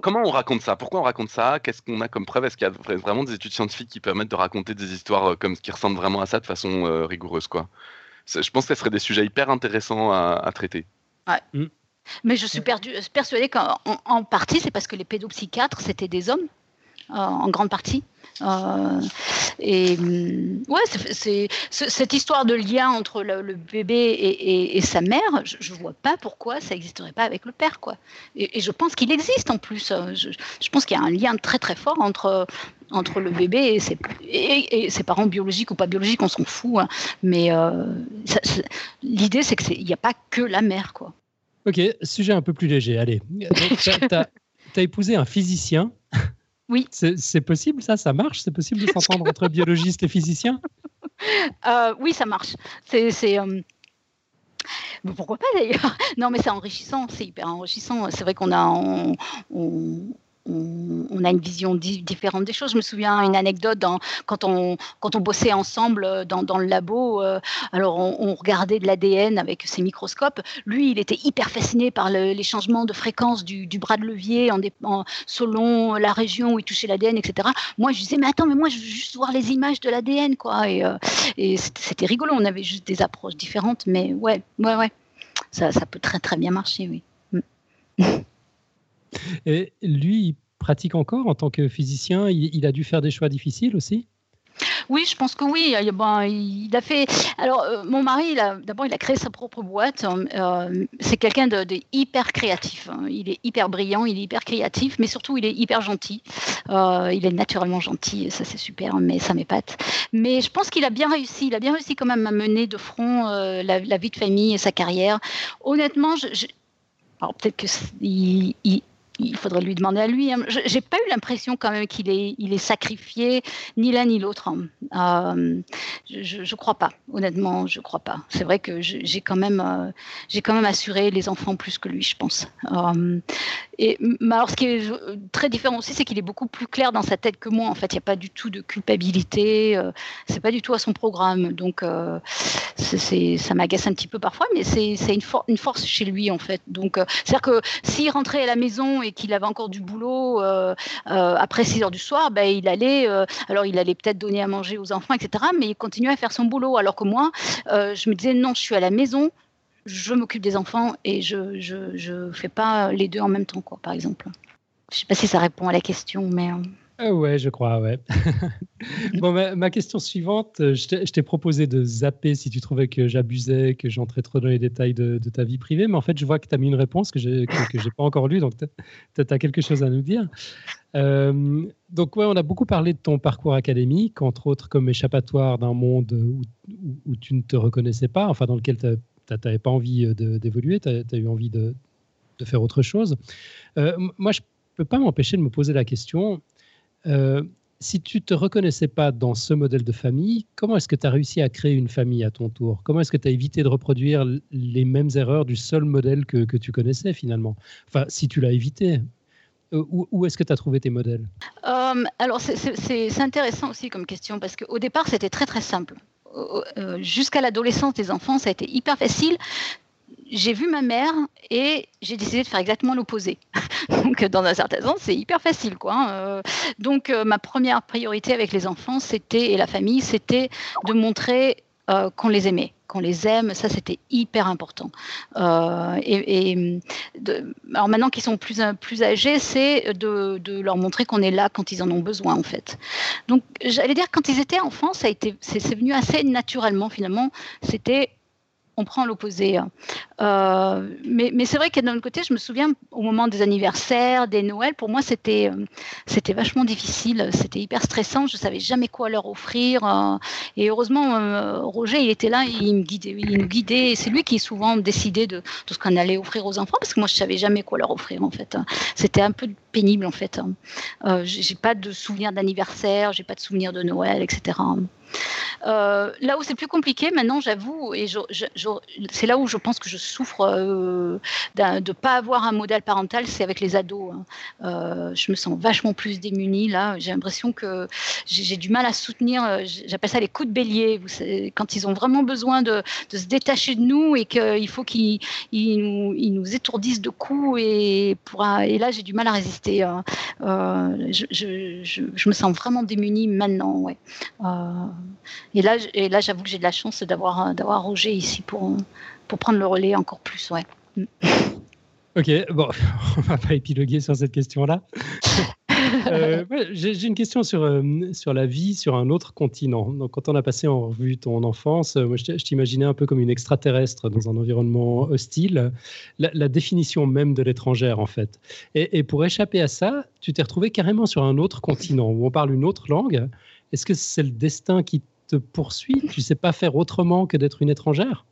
comment, on raconte ça? Pourquoi on raconte ça? Qu'est-ce qu'on a comme preuve? Est-ce qu'il y a vraiment des études scientifiques qui permettent de raconter des histoires comme qui ressemblent vraiment à ça de façon rigoureuse quoi? Je pense que ce serait des sujets hyper intéressants à, traiter. Ouais. Mmh. Mais je suis persuadée qu'en partie, c'est parce que les pédopsychiatres, c'était des hommes, euh, en grande partie. Euh, et mm, ouais, c'est cette histoire de lien entre le, bébé et, sa mère. Je, ne vois pas pourquoi ça n'existerait pas avec le père, quoi. Et, je pense qu'il existe en plus. Je, pense qu'il y a un lien très très fort entre entre le bébé et ses, et, ses parents biologiques ou pas biologiques, on s'en fout. Hein. Mais euh, l'idée, c'est qu'il n'y a pas que la mère, quoi. Ok, sujet un peu plus léger. Allez, tu as, épousé un physicien. Oui. C'est possible, ça? Ça marche? C'est possible de s'entendre entre biologiste et physicien euh, Oui, ça marche. C'est. Euh, pourquoi pas d'ailleurs? Non, mais c'est enrichissant, c'est hyper enrichissant. C'est vrai qu'on a, on, on, a une vision différente des choses. Je me souviens une anecdote quand, on, quand on bossait ensemble euh, dans, le labo. Euh, alors, on, regardait de l'ADN avec ses microscopes. Lui, il était hyper fasciné par les changements de fréquence du, bras de levier en, selon la région où il touchait l'ADN, etc. Moi, je disais, mais attends, mais moi, je veux juste voir les images de l'ADN, quoi. Et, euh, c'était rigolo. On avait juste des approches différentes, mais ouais, ouais, ouais. Ça, ça peut très, très bien marcher, oui. Et lui, il pratique encore en tant que physicien. Il, a dû faire des choix difficiles aussi? Oui, je pense que oui. Ben, il a fait. Alors, euh, mon mari, d'abord, il a créé sa propre boîte. Euh, c'est quelqu'un de, hyper créatif. Hein. Il est hyper brillant, il est hyper créatif, mais surtout, il est hyper gentil. Euh, il est naturellement gentil, ça c'est super, mais ça m'épate. Mais je pense qu'il a bien réussi. Il a bien réussi quand même à mener de front la, vie de famille et sa carrière. Honnêtement, alors peut-être qu'il il faudrait lui demander à lui. Hein. Je J'ai pas eu l'impression quand même qu'il est, il est sacrifié ni l'un ni l'autre. Hein. Euh, je, je crois pas, honnêtement, je crois pas. C'est vrai que j'ai quand même, euh, quand même assuré les enfants plus que lui, je pense. Euh, et alors, ce qui est très différent aussi, c'est qu'il est beaucoup plus clair dans sa tête que moi. En fait, il n'y a pas du tout de culpabilité. c'est pas du tout à son programme. Donc, c'est, ça m'agace un petit peu parfois, mais c'est, une, une, force chez lui en fait. C'est-à-dire que s'il rentrait à la maison et qu'il avait encore du boulot euh, euh, après 6 heures du soir, ben, il allait, euh, alors il allait peut-être donner à manger aux enfants, etc. Mais il continuait à faire son boulot. Alors que moi, je me disais non, je suis à la maison, je m'occupe des enfants et je ne je, fais pas les deux en même temps, quoi, par exemple. Je ne sais pas si ça répond à la question, mais. Ah ouais, je crois, bon, ma, question suivante, euh, je t'ai proposé de zapper si tu trouvais que j'abusais, que j'entrais trop dans les détails de, ta vie privée, mais en fait, je vois que tu as mis une réponse que je n'ai pas encore lue, donc tu as, quelque chose à nous dire. Euh, donc, ouais, on a beaucoup parlé de ton parcours académique, entre autres comme échappatoire d'un monde où, tu ne te reconnaissais pas, enfin, dans lequel tu n'avais pas envie euh, d'évoluer, tu as, eu envie de, faire autre chose. moi, je ne peux pas m'empêcher de me poser la question euh, si tu te reconnaissais pas dans ce modèle de famille, comment est-ce que tu as réussi à créer une famille à ton tour? Comment est-ce que tu as évité de reproduire les mêmes erreurs du seul modèle que, tu connaissais finalement? Enfin, si tu l'as évité, euh, où, est-ce que tu as trouvé tes modèles? Euh, Alors, c'est intéressant aussi comme question parce qu'au départ, c'était très très simple. Jusqu'à l'adolescence des enfants, ça a été hyper facile j'ai vu ma mère et j'ai décidé de faire exactement l'opposé. donc, dans un certain sens, c'est hyper facile, quoi. Hein. Euh, donc, euh, ma première priorité avec les enfants, c'était et la famille, c'était de montrer euh, qu'on les aimait, qu'on les aime. Ça, c'était hyper important. et, alors maintenant qu'ils sont plus plus âgés, c'est de, de, leur montrer qu'on est là quand ils en ont besoin, en fait. Donc, j'allais dire quand ils étaient enfants, ça a été, c'est venu assez naturellement finalement. C'était on prend l'opposé. Hein. Euh, mais, c'est vrai que d'un autre côté, je me souviens au moment des anniversaires, des Noëls, pour moi, c'était euh, c'était vachement difficile, c'était hyper stressant. Je savais jamais quoi leur offrir. Euh. et heureusement, Roger, il était là, il me guidait, il nous guidait. C'est lui qui souvent décidait de, de ce qu'on allait offrir aux enfants, parce que moi, je savais jamais quoi leur offrir en fait. Hein. C'était un peu pénible en fait. Hein. j'ai pas de souvenirs d'anniversaire, j'ai pas de souvenirs de Noël, etc. Euh, là où c'est plus compliqué maintenant, j'avoue, et c'est là où je pense que je souffre euh, de ne pas avoir un modèle parental, c'est avec les ados. Hein. Euh, je me sens vachement plus démunie là. J'ai l'impression que j'ai du mal à soutenir. J'appelle ça les coups de bélier. Quand ils ont vraiment besoin de, se détacher de nous et qu'il faut qu'ils nous, étourdissent de coups et, là j'ai du mal à résister. Hein. Je, me sens vraiment démunie maintenant. Et là, et là j'avoue que j'ai de la chance d'avoir, euh, d'avoir Roger ici pour, pour prendre le relais encore plus. Ouais. Ok, bon, on va pas épiloguer sur cette question-là. Euh, j'ai une question sur, euh, sur la vie sur un autre continent. Donc, quand on a passé en revue ton enfance, moi, je t'imaginais un peu comme une extraterrestre dans un environnement hostile, la, définition même de l'étrangère, en fait. Et, et, pour échapper à ça, tu t'es retrouvé carrément sur un autre continent où on parle une autre langue. Est-ce que c'est le destin qui te poursuit? Tu sais pas faire autrement que d'être une étrangère?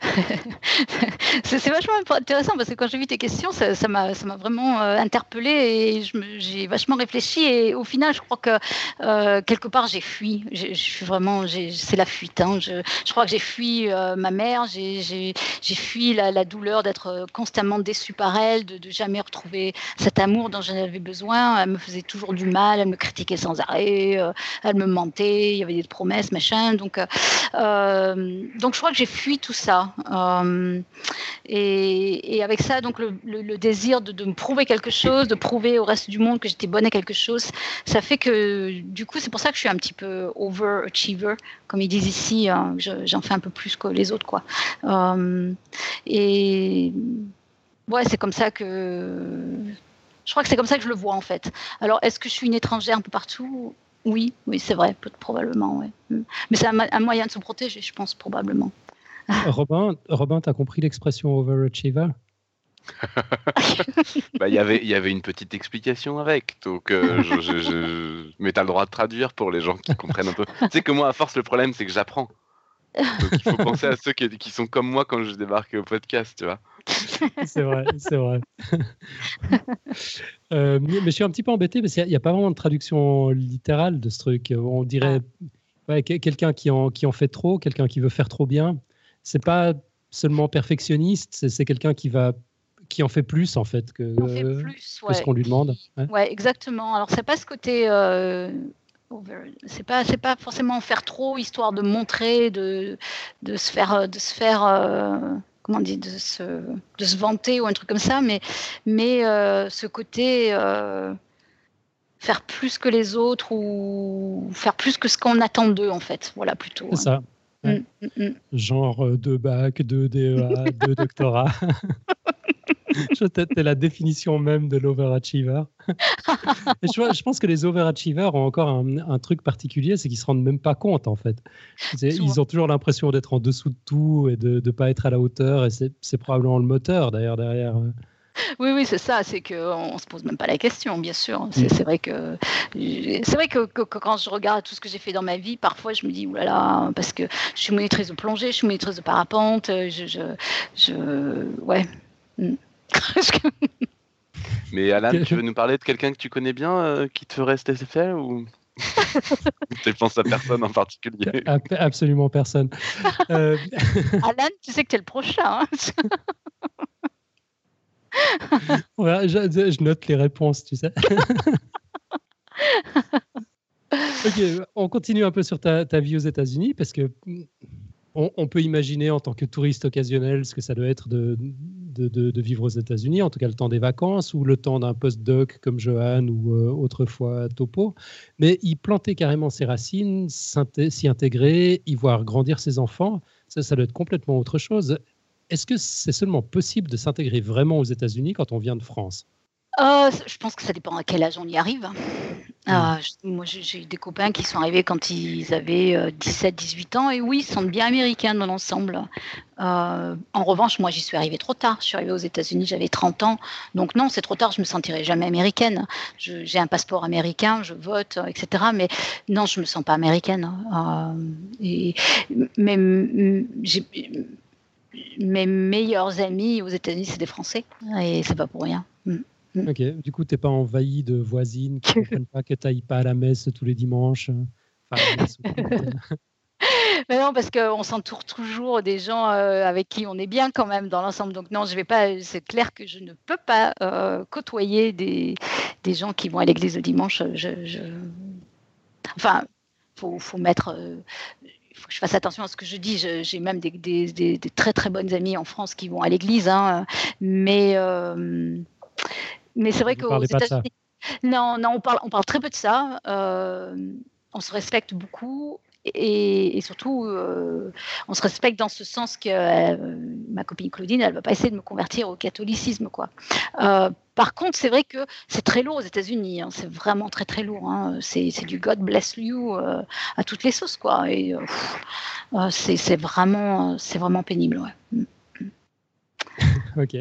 c'est vachement intéressant parce que quand j'ai vu tes questions, ça m'a vraiment euh, interpellé et j'ai vachement réfléchi et au final, je crois que euh, quelque part j'ai fui. Je suis vraiment, c'est la fuite. Hein. Je, crois que j'ai fui euh, ma mère, j'ai fui la, la douleur d'être constamment déçue par elle, de, de, jamais retrouver cet amour dont j'en avais besoin. Elle me faisait toujours du mal, elle me critiquait sans arrêt, elle me mentait, il y avait des promesses, machin. Donc, donc je crois que j'ai fui tout ça. Euh, et, avec ça, donc le, désir de, me prouver quelque chose, de prouver au reste du monde que j'étais bonne à quelque chose, ça fait que du coup, c'est pour ça que je suis un petit peu overachiever, comme ils disent ici. Hein, j'en fais un peu plus que les autres, quoi. Euh, et ouais, c'est comme ça que je crois que c'est comme ça que je le vois en fait. Alors, est-ce que je suis une étrangère un peu partout? Oui, oui, c'est vrai, probablement. Mais c'est un, moyen de se protéger, je pense, probablement. Robin, Robin, as compris l'expression overachiever? Bah, y Il y avait une petite explication avec, donc euh, je, je, mais tu as le droit de traduire pour les gens qui comprennent un peu. tu sais que moi, à force, le problème, c'est que j'apprends. Donc il faut penser à ceux qui, qui, sont comme moi quand je débarque au podcast, tu vois. c'est vrai, c'est vrai. Euh, mais, je suis un petit peu embêté parce qu'il n'y a, pas vraiment de traduction littérale de ce truc. On dirait ouais, quelqu'un qui en, qui en fait trop, quelqu'un qui veut faire trop bien. C'est pas seulement perfectionniste, c'est quelqu'un qui va qui en fait plus en fait que, ce qu'on lui demande. Ouais, exactement. Alors c'est pas ce côté euh, c'est pas c'est pas forcément faire trop histoire de montrer de, de se faire de se faire euh, comment on dit de se, de se vanter ou un truc comme ça mais mais euh, ce côté euh, faire plus que les autres ou faire plus que ce qu'on attend d'eux en fait. Voilà plutôt c'est ça mm, mm, mm. genre de bac de DEA de doctorat je la définition même de l'overachiever. je, je, pense que les overachievers ont encore un, truc particulier, c'est qu'ils se rendent même pas compte en fait. Ils ont toujours l'impression d'être en dessous de tout et de ne pas être à la hauteur, et c'est probablement le moteur d'ailleurs derrière. Oui, oui, c'est ça. C'est qu'on ne se pose même pas la question, bien sûr. C'est mm. vrai que c'est vrai que, quand je regarde tout ce que j'ai fait dans ma vie, parfois je me dis oulala, parce que je suis monitrice de plongée, je suis monitrice de parapente, je, je, je ouais. Mm. Mais Alan, tu veux nous parler de quelqu'un que tu connais bien euh, qui te ferait cet effet ou tu penses à personne en particulier? Absolument personne. Euh, Alan, tu sais que tu es le prochain. Hein. je, note les réponses, tu sais. ok, on continue un peu sur ta, ta vie aux États-Unis parce que on, peut imaginer en tant que touriste occasionnel ce que ça doit être de, de, vivre aux États-Unis, en tout cas le temps des vacances ou le temps d'un post-doc comme Johan ou euh, autrefois Topo. Mais y planter carrément ses racines, s'y intégrer, y voir grandir ses enfants, ça, ça doit être complètement autre chose. Est-ce que c'est seulement possible de s'intégrer vraiment aux États-Unis quand on vient de France? Euh, je pense que ça dépend à quel âge on y arrive. Euh, moi, j'ai eu des copains qui sont arrivés quand ils avaient 17-18 euh, ans, et oui, ils sont bien américains dans l'ensemble. en revanche, moi, j'y suis arrivée trop tard. Je suis arrivée aux États-Unis, j'avais 30 ans. Donc non, c'est trop tard, je me sentirai jamais américaine. J'ai un passeport américain, je vote, etc. Mais non, je me sens pas américaine. et, mais mes meilleurs amis aux États-Unis, c'est des Français, et c'est pas pour rien. Hmm. Mm. Ok, du coup, tu n'es pas envahi de voisines qui ne comprennent pas que tu n'ailles pas à la messe tous les dimanches. Euh, Mais non, parce qu'on s'entoure toujours des gens euh, avec qui on est bien quand même dans l'ensemble. Donc non, je vais pas. C'est clair que je ne peux pas euh, côtoyer des, des, gens qui vont à l'église le dimanche. Je, Enfin, faut, faut mettre. Faut que je fasse attention à ce que je dis. J'ai même des, des, des, très très bonnes amies en France qui vont à l'église, hein, mais mais c'est vrai qu'aux États-Unis. Non, non, on parle, on parle très peu de ça. Euh, on se respecte beaucoup. Et, surtout, euh, on se respecte dans ce sens que euh, ma copine Claudine, elle ne va pas essayer de me convertir au catholicisme. Quoi. par contre, c'est vrai que c'est très lourd aux États-Unis. Hein. c'est vraiment très, très lourd. Hein. c'est, du God bless you à toutes les sauces. Quoi. Et c'est, vraiment, vraiment pénible. Ouais. ok.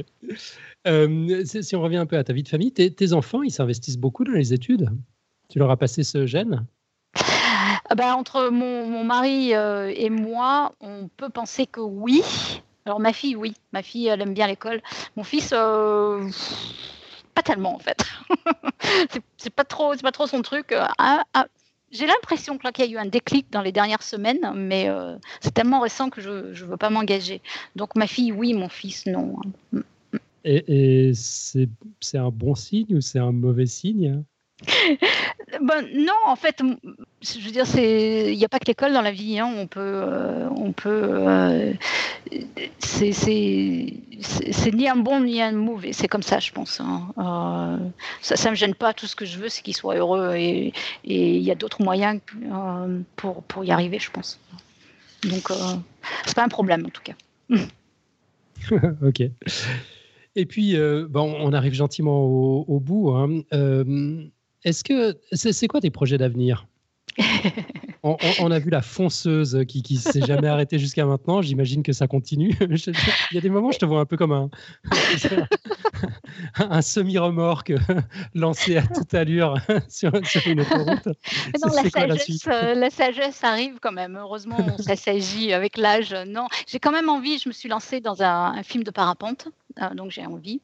Euh, si on revient un peu à ta vie de famille, tes, enfants, ils s'investissent beaucoup dans les études? Tu leur as passé ce gène? Ah bah, Entre mon, mari euh, et moi, on peut penser que oui. Alors ma fille, oui. Ma fille, elle aime bien l'école. Mon fils, euh, pas tellement en fait. c'est pas trop, c'est pas trop son truc. Ah, ah, j'ai l'impression qu'il y a eu un déclic dans les dernières semaines, mais c'est tellement récent que je ne veux pas m'engager. Donc ma fille, oui, mon fils, non. Et, c'est un bon signe ou c'est un mauvais signe? Ben, non, en fait, je veux dire, il n'y a pas que l'école dans la vie. Hein. On peut, euh, on peut, euh, c'est ni un bon ni un mauvais. C'est comme ça, je pense. Hein. Euh, ça, ne me gêne pas. Tout ce que je veux, c'est qu'il soit heureux, et il y a d'autres moyens pour pour y arriver, je pense. Donc, c'est pas un problème en tout cas. ok. Et puis, euh, on arrive gentiment au, bout. Hein. Euh, est-ce que c'est quoi tes projets d'avenir? On, a vu la fonceuse qui qui s'est jamais arrêtée jusqu'à maintenant. J'imagine que ça continue. Il y a des moments, je te vois un peu comme un, un semi-remorque lancé à toute allure sur, une autoroute. Non, la, sagesse, euh, la, sagesse, arrive quand même. Heureusement, ça s'agit avec l'âge. Non, j'ai quand même envie. Je me suis lancée dans un, film de parapente, euh, donc j'ai envie.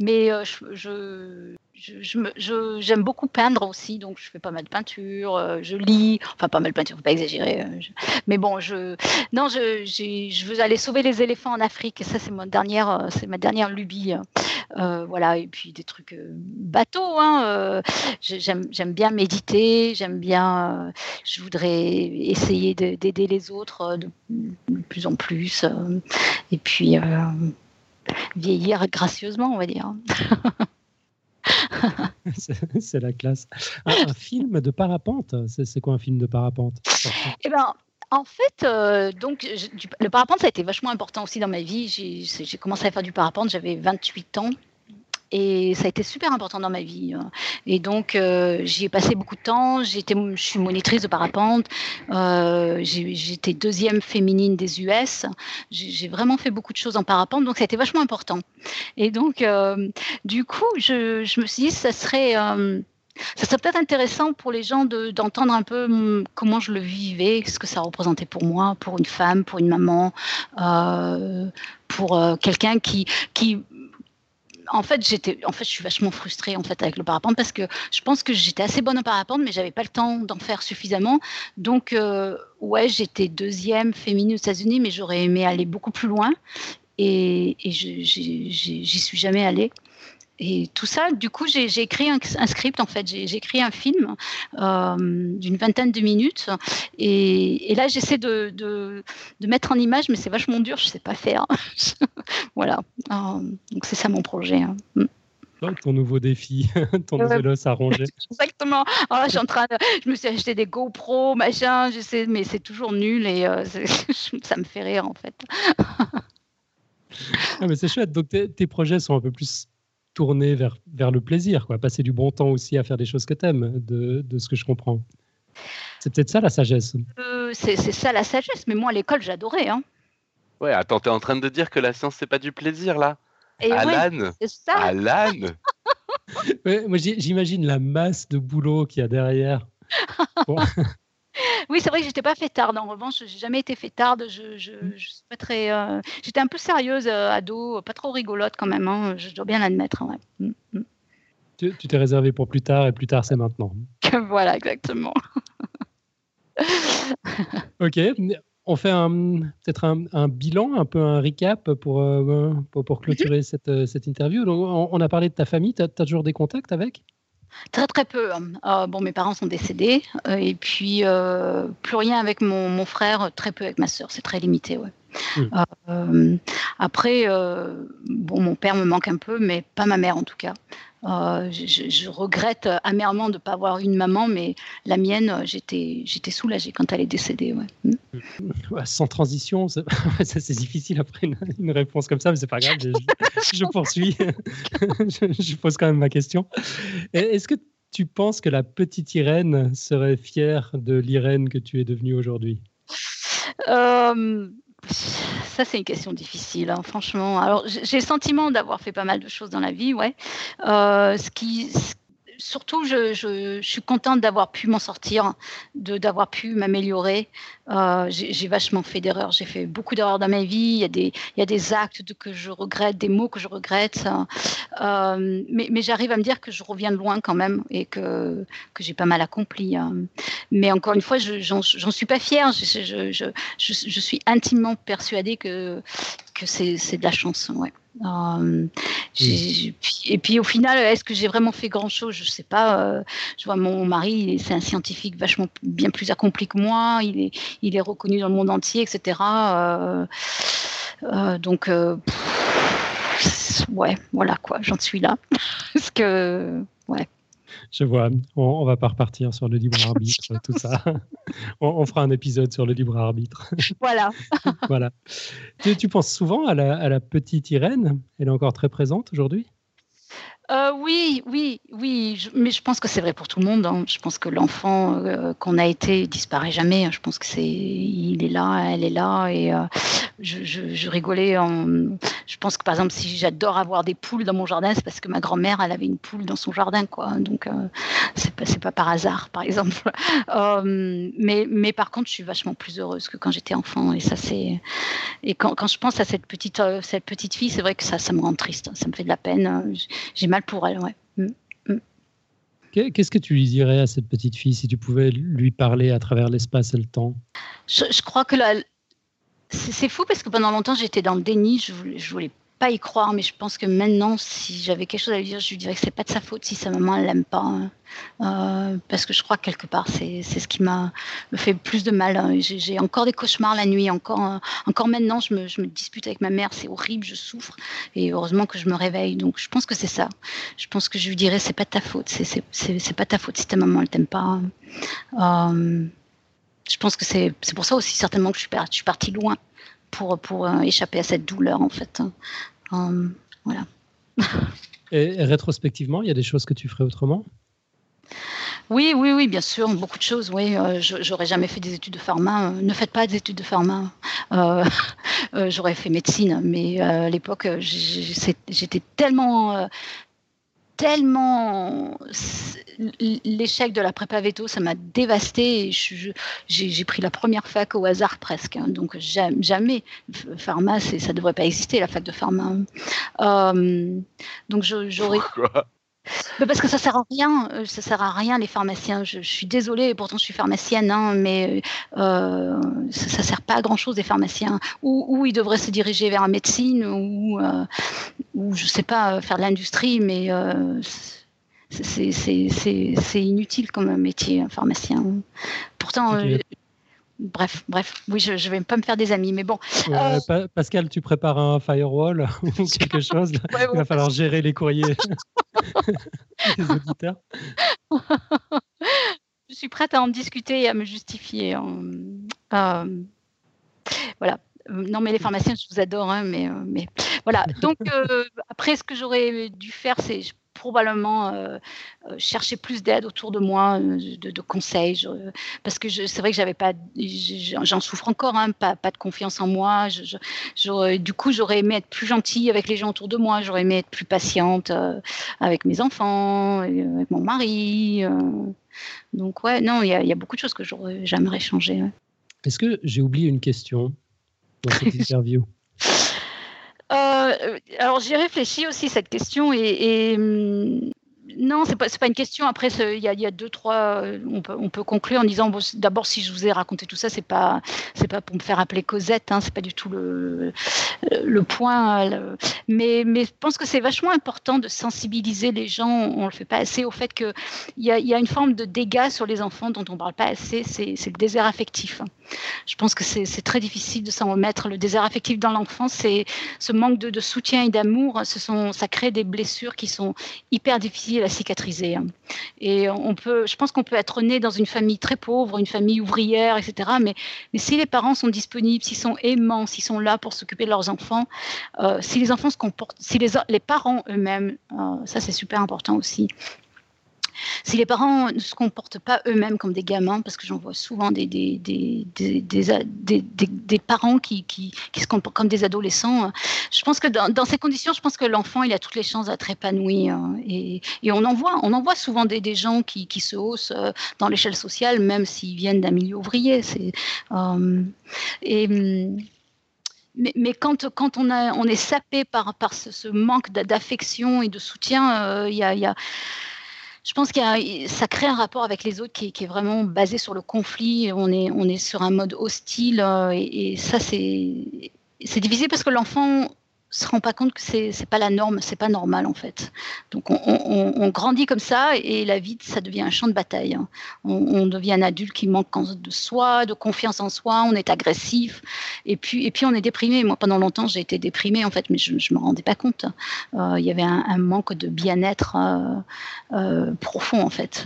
Mais euh, je, j'aime je, je, beaucoup peindre aussi, donc je fais pas mal de peinture, euh, je lis, enfin pas mal de peinture, faut pas exagérer. Euh, mais bon, je, non, je, veux aller sauver les éléphants en Afrique, et ça c'est ma dernière, euh, c'est ma dernière lubie. voilà, et puis des trucs bateaux. Hein, j'aime bien méditer, j'aime bien, je voudrais essayer d'aider les autres de, plus en plus, et puis vieillir gracieusement, on va dire. c'est la classe. Un, film de parapente, c'est quoi un film de parapente? Eh ben, en fait, euh, donc, le parapente, ça a été vachement important aussi dans ma vie. J'ai commencé à faire du parapente, j'avais 28 ans. Et ça a été super important dans ma vie. Hein. Et donc, euh, j'y ai passé beaucoup de temps. Je suis monitrice de parapente. Euh, j'étais deuxième féminine des US. J'ai vraiment fait beaucoup de choses en parapente. Donc, ça a été vachement important. Et donc, euh, du coup, je, me suis dit, ça serait... ça serait peut-être intéressant pour les gens d'entendre un peu hum, comment je le vivais, ce que ça représentait pour moi, pour une femme, pour une maman, pour quelqu'un qui, qui en fait, j'étais, en fait, je suis vachement frustrée en fait avec le parapente parce que je pense que j'étais assez bonne au parapente, mais j'avais pas le temps d'en faire suffisamment. Donc, euh, ouais, j'étais deuxième féminine aux États-Unis, mais j'aurais aimé aller beaucoup plus loin et, et j'y suis jamais allée et tout ça, du coup, j'ai écrit un, script, en fait, j'ai écrit un film euh, d'une vingtaine de minutes. Et, là, j'essaie de, de, mettre en image, mais c'est vachement dur, je ne sais pas faire. voilà. Euh, donc, c'est ça mon projet. Hein. Mm. ton nouveau défi, ton vélo à ronger. Exactement. Oh, je, suis en train de, je me suis acheté des GoPro, machin, je sais, mais c'est toujours nul et euh, ça me fait rire, en fait. ah, mais c'est chouette. Donc, tes projets sont un peu plus tourner vers, vers le plaisir, quoi. passer du bon temps aussi à faire des choses que tu aimes, de, de, ce que je comprends. C'est peut-être ça la sagesse. Euh, c'est ça la sagesse, mais moi à l'école j'adorais. Hein. Ouais, attends, t'es en train de dire que la science c'est pas du plaisir là Et Alan Alan Moi j'imagine la masse de boulot qu'il y a derrière. Oui, c'est vrai que j'étais pas fêtarde. En revanche, j'ai jamais été fêtarde. Je, je, mmh. je suis pas très. Euh, j'étais un peu sérieuse euh, ado, pas trop rigolote quand même. Hein, je dois bien l'admettre. Ouais. Mmh, mmh. Tu t'es réservé pour plus tard et plus tard c'est maintenant. voilà, exactement. ok. On fait peut-être un, bilan, un peu un recap pour, euh, pour, clôturer cette, cette, interview. Donc, on, a parlé de ta famille. Tu as, toujours des contacts avec? Très très peu. Hein. Euh, bon, mes parents sont décédés euh, et puis euh, plus rien avec mon, frère, très peu avec ma sœur. C'est très limité, ouais. Mmh. après, bon, mon père me manque un peu, mais pas ma mère en tout cas. Euh, je, regrette amèrement de ne pas avoir une maman, mais la mienne, j'étais, j'étais soulagée quand elle est décédée. Ouais. Mm. sans transition, c'est, c'est difficile après une, réponse comme ça, mais c'est pas grave, je, poursuis. je, pose quand même ma question. Est-ce que tu penses que la petite Irène serait fière de l'Irène que tu es devenue aujourd'hui? Euh, ça, c'est une question difficile, hein, franchement. Alors, j'ai le sentiment d'avoir fait pas mal de choses dans la vie, ouais. Euh, ce qui, surtout, je, suis contente d'avoir pu m'en sortir, d'avoir pu m'améliorer. Euh, j'ai vachement fait d'erreurs. J'ai fait beaucoup d'erreurs dans ma vie. Il y a des, actes que je regrette, des mots que je regrette. Euh, mais, j'arrive à me dire que je reviens de loin quand même et que, j'ai pas mal accompli. Hein. Mais encore une fois, je j'en suis pas fière. Je, suis intimement persuadée que, que c'est de la chance. Ouais. Euh, et puis au final, est-ce que j'ai vraiment fait grand-chose? Je ne sais pas. Euh, je vois mon mari, c'est un scientifique vachement bien plus accompli que moi. Il est, il est reconnu dans le monde entier, etc. Euh, donc, ouais, voilà quoi, j'en suis là. Parce que, ouais. Je vois. On, ne va pas repartir sur le libre arbitre, tout ça. On, fera un épisode sur le libre arbitre. Voilà. voilà. Tu, penses souvent à la, petite Irène? Elle est encore très présente aujourd'hui? Euh, oui, oui, oui, mais je pense que c'est vrai pour tout le monde. hein. Je pense que l'enfant euh, qu'on a été disparaît jamais. Je pense que c'est, il est là, elle est là, et euh, je, rigolais. Je pense que par exemple, si j'adore avoir des poules dans mon jardin, c'est parce que ma grand-mère, elle avait une poule dans son jardin, quoi. Donc c'est pas, pas par hasard, par exemple. Mais, par contre, je suis vachement plus heureuse que quand j'étais enfant, et ça c'est. Et quand, je pense à cette petite, cette petite fille, c'est vrai que ça, ça me rend triste. Ça me fait de la peine. Mal pour elle, ouais. Mm. Qu'est- Qu'est-ce que tu lui dirais à cette petite fille si tu pouvais lui parler à travers l'espace et le temps? Je, je crois que la- c'est c'est fou parce que pendant longtemps j'étais dans le déni, je voulais, je voulais pas y croire, mais je pense que maintenant, si j'avais quelque chose à lui dire, je lui dirais que c'est pas de sa faute si sa maman elle l'aime pas, hein. Euh, parce que je crois que quelque part c'est ce qui m'a me fait plus de mal. hein. J'ai encore des cauchemars la nuit, encore euh, encore maintenant je me, je me dispute avec ma mère, c'est horrible, je souffre et heureusement que je me réveille. Donc je pense que c'est ça. Je pense que je lui dirais c'est pas ta faute, c'est pas ta faute si ta maman elle t'aime pas. Euh, je pense que c'est pour ça aussi certainement que je suis partie loin pour, pour euh, échapper à cette douleur en fait. Euh, voilà. et, rétrospectivement, il y a des choses que tu ferais autrement? Oui, oui, oui, bien sûr, beaucoup de choses. Oui, euh, j'aurais jamais fait des études de pharma. ne faites pas des études de pharma. Euh, euh, j'aurais fait médecine, mais à l'époque, j'étais tellement, tellement l'échec de la prépa veto, ça m'a dévasté. J'ai pris la première fac au hasard presque. hein. donc jam- jamais pharma, ça devrait pas exister la fac de pharma. Euh, donc j'aurais mais parce que ça sert à rien, euh, ça sert à rien les pharmaciens. Je, je suis désolée, et pourtant je suis pharmacienne, hein, mais euh, ça, ça sert pas à grand chose les pharmaciens. Ou, ou ils devraient se diriger vers la médecine, ou, euh, ou je sais pas, faire de l'industrie, mais euh, c'est- inutile comme métier, un pharmacien. Pourtant, bref, bref, oui, je, je vais pas me faire des amis, mais bon. Euh, Pa- Pascal, tu prépares un firewall ou quelque chose Il va falloir gérer les courriers des auditeurs. je suis prête à en discuter et à me justifier. hein. Euh, voilà. Non, mais les pharmaciens, je vous adore, hein, mais, euh, mais voilà. Donc, euh, après, ce que j'aurais dû faire, c'est probablement euh, euh, chercher plus d'aide autour de moi, euh, de, de conseils, je- parce que c'est vrai que j'avais pas, j'en souffre encore, hein, pas, pas de confiance en moi. Je- je- j'aurais- du coup, j'aurais aimé être plus gentille avec les gens autour de moi, j'aurais aimé être plus patiente euh, avec mes enfants, avec mon mari. euh. donc ouais, non, il y, a- il y a beaucoup de choses que j'aimerais changer. ouais. Est-ce que j'ai oublié une question dans cette interview? Alors j'y réfléchis aussi cette question et, et, hum, non c'est pas pas une question. Après il y a, deux trois on peut on peut conclure en disant d'abord si je vous ai raconté tout ça c'est pas pas pour me faire appeler Cosette hein, c'est pas du tout le point mais je pense que c'est vachement important de sensibiliser les gens. On le fait pas assez au fait que il y a, une forme de dégâts sur les enfants dont on parle pas assez. C'est le désert affectif je pense que c'est très difficile de s'en remettre. Le désert affectif dans l'enfance c'est ce manque de, soutien et d'amour, ça crée des blessures qui sont hyper difficiles cicatriser. Et on peut, je pense qu'on peut être né dans une famille très pauvre, une famille ouvrière, etc. Mais, si les parents sont disponibles, s'ils sont aimants, s'ils sont là pour s'occuper de leurs enfants, euh, si les enfants se comportent, si les, les parents eux-mêmes, euh, ça c'est super important aussi. Si les parents ne se comportent pas eux-mêmes comme des gamins, parce que j'en vois souvent des, des, des, des, parents qui, qui, qui se comportent comme des adolescents, euh, je pense que dans, dans ces conditions, je pense que l'enfant, il a toutes les chances d'être épanoui. hein. et, et on en voit, on en voit souvent des, gens qui, qui se haussent euh, dans l'échelle sociale, même s'ils viennent d'un milieu ouvrier. C'est, euh, et, hum, mais, mais quand, quand on, a, on est sapé par, par ce, manque d'a- d'affection et de soutien, il y a je pense que ça crée un rapport avec les autres qui, est- vraiment basé sur le conflit. On est, on est sur un mode hostile euh, et, et ça, c'est difficile parce que l'enfant se rend pas compte que c'est c'est pas la norme, c'est pas normal en fait. Donc on, grandit comme ça et la vie ça devient un champ de bataille. hein. On, devient un adulte qui manque de soi, de confiance en soi, on est agressif et puis et puis on est déprimé. Moi pendant longtemps j'ai été déprimée en fait, mais je, je me rendais pas compte. Euh, Il y avait un, manque de bien-être euh, euh, profond en fait.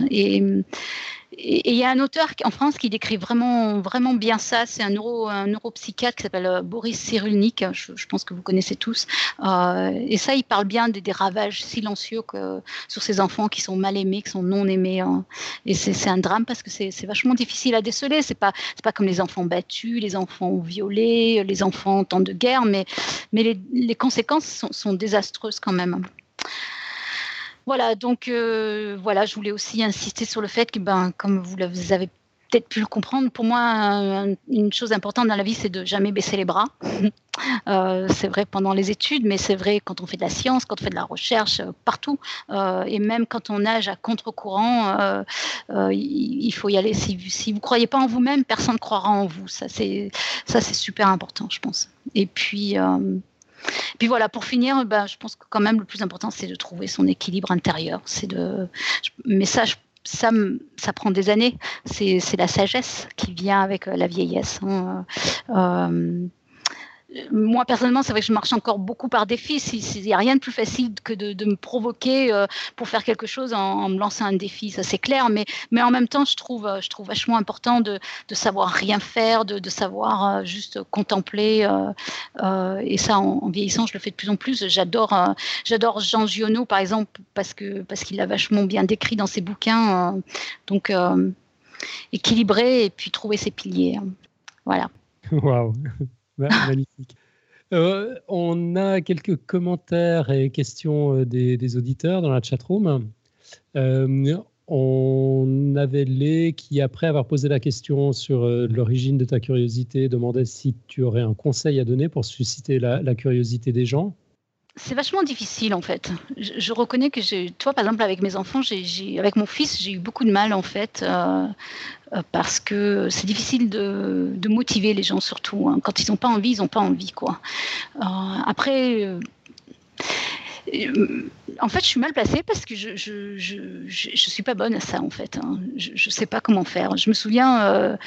Et il y a un auteur en France qui décrit vraiment, vraiment bien ça. C'est un, neuro, neuropsychiatre qui s'appelle euh, Boris Cyrulnik. Je, pense que vous connaissez tous. Euh, et ça, il parle bien des, ravages silencieux sur ces enfants qui sont mal aimés, qui sont non aimés. Hein. Et c'est un drame parce que c'est vachement difficile à déceler. C'est pas, pas comme les enfants battus, les enfants violés, les enfants en temps de guerre, mais, mais les, conséquences sont désastreuses quand même. Voilà, donc euh, voilà, je voulais aussi insister sur le fait que, ben, comme vous, avez peut-être pu le comprendre, pour moi, une chose importante dans la vie, c'est de jamais baisser les bras. Euh, c'est vrai pendant les études, mais c'est vrai quand on fait de la science, quand on fait de la recherche, euh, partout. et même quand on nage à contre-courant, il faut y aller. Si, si vous ne croyez pas en vous-même, personne ne croira en vous. Ça, c'est super important, je pense. Et puis, puis voilà, pour finir, ben, je pense que quand même le plus important, c'est de trouver son équilibre intérieur. C'est de, mais ça, ça, prend des années. C'est la sagesse qui vient avec euh, la vieillesse. Hein. Euh, moi personnellement, c'est vrai que je marche encore beaucoup par défi. Il n'y a rien de plus facile que de, me provoquer euh, pour faire quelque chose en, me lançant un défi, ça c'est clair. Mais, en même temps, je trouve, euh, vachement important de, savoir rien faire, de, savoir euh, juste contempler. et ça, en, vieillissant, je le fais de plus en plus. J'adore, Jean Giono, par exemple, parce parce qu'il l'a vachement bien décrit dans ses bouquins. donc équilibrer et puis trouver ses piliers. Hein. Voilà. Waouh. Magnifique. Euh, on a quelques commentaires et questions euh, des, auditeurs dans la chatroom. Euh, on avait les qui, après avoir posé la question sur l'origine de ta curiosité, demandaient si tu aurais un conseil à donner pour susciter la curiosité des gens c'est vachement difficile en fait. Je, reconnais que j'ai, toi par exemple avec mes enfants, j'ai, avec mon fils, j'ai eu beaucoup de mal en fait euh, euh, parce que c'est difficile de, motiver les gens surtout. Hein. Quand ils n'ont pas envie, ils n'ont pas envie quoi. Euh, après en fait, je suis mal placée parce que je je, je, je, suis pas bonne à ça, en fait. Hein. Je ne sais pas comment faire. Je me souviens euh,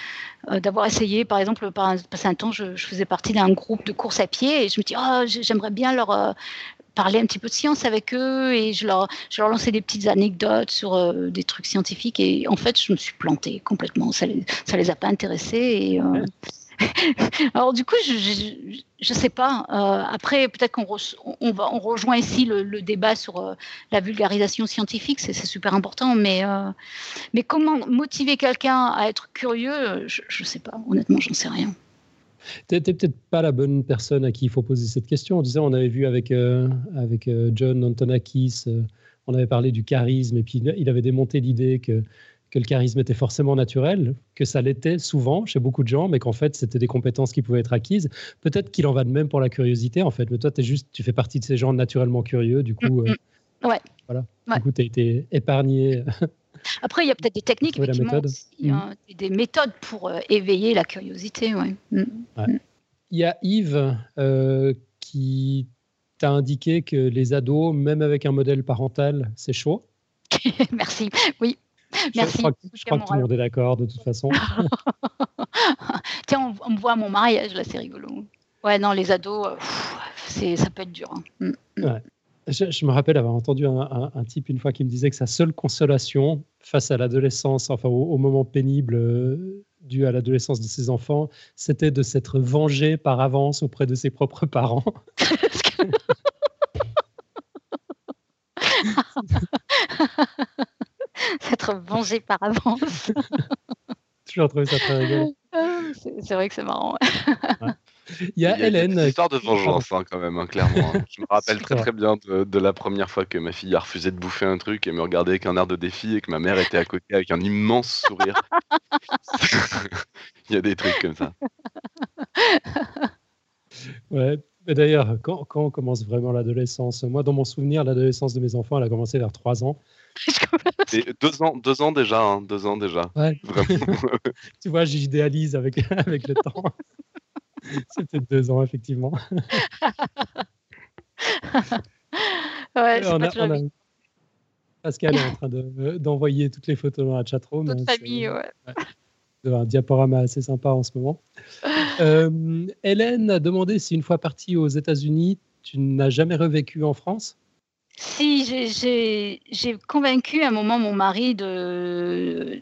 euh, d'avoir essayé, par exemple, par un, passé temps, je, faisais partie d'un groupe de course à pied et je me dis, oh, j'aimerais bien leur parler un petit peu de science avec eux et je leur, je leur lançais des petites anecdotes sur des trucs scientifiques et en fait, je me suis plantée complètement. Ça les, ça les a pas intéressés et Alors du coup, je ne sais pas. Euh, après, peut-être qu'on on va, on rejoint ici le, débat sur euh, la vulgarisation scientifique, c'est super important. Mais, euh, mais comment motiver quelqu'un à être curieux, je ne sais pas. Honnêtement, j'en sais rien. Tu n'es peut-être pas la bonne personne à qui il faut poser cette question. On disait, on avait vu avec, avec John Antonakis, on avait parlé du charisme, et puis il avait démonté l'idée que que le charisme était forcément naturel, que ça l'était souvent chez beaucoup de gens, mais qu'en fait, c'était des compétences qui pouvaient être acquises. Peut-être qu'il en va de même pour la curiosité, en fait. Mais toi, es juste, tu fais partie de ces gens naturellement curieux. Du coup, euh, ouais. voilà. Du coup, tu as été épargné. Après, il y a peut-être des techniques, effectivement, méthode. Hein, mm. des méthodes pour euh, éveiller la curiosité. Ouais. Mm. Mm. Il y a Yves euh, qui t'a indiqué que les ados, même avec un modèle parental, c'est chaud. Merci. Oui, Merci. Je crois, que, tout le monde est d'accord de toute façon. Tiens, on, me voit à mon mariage, là, c'est rigolo. Ouais, non, les ados, euh, c'est, ça peut être dur. Hein. Mm, mm. Ouais. Je, me rappelle avoir entendu un, type une fois qui me disait que sa seule consolation face à l'adolescence, enfin au, moment pénible euh, dû à l'adolescence de ses enfants, c'était de s'être vengé par avance auprès de ses propres parents. s'être vengé par avance. Toujours trouvé ça très rigolo. C'est vrai que c'est marrant. Il y a, Hélène. Une histoire de vengeance, hein, quand même, hein, clairement. Hein. Je me rappelle très très bien de, la première fois que ma fille a refusé de bouffer un truc et me regardait avec un air de défi et que ma mère était à côté avec un immense sourire. Il y a des trucs comme ça. Ouais. Mais d'ailleurs, quand, quand, on commence vraiment l'adolescence Moi, dans mon souvenir, l'adolescence de mes enfants, elle a commencé vers 3 ans. deux ans, deux ans déjà, hein, deux ans déjà. tu vois, j'idéalise avec, avec le temps. C'était deux ans, effectivement. ouais, Pascal est en train d'envoyer toutes les photos dans la chatroom. Toute famille, ouais. Un diaporama assez sympa en ce moment. Euh, Hélène a demandé si une fois partie aux États-Unis, tu n'as jamais revécu en France? Si, j'ai convaincu à un moment mon mari de,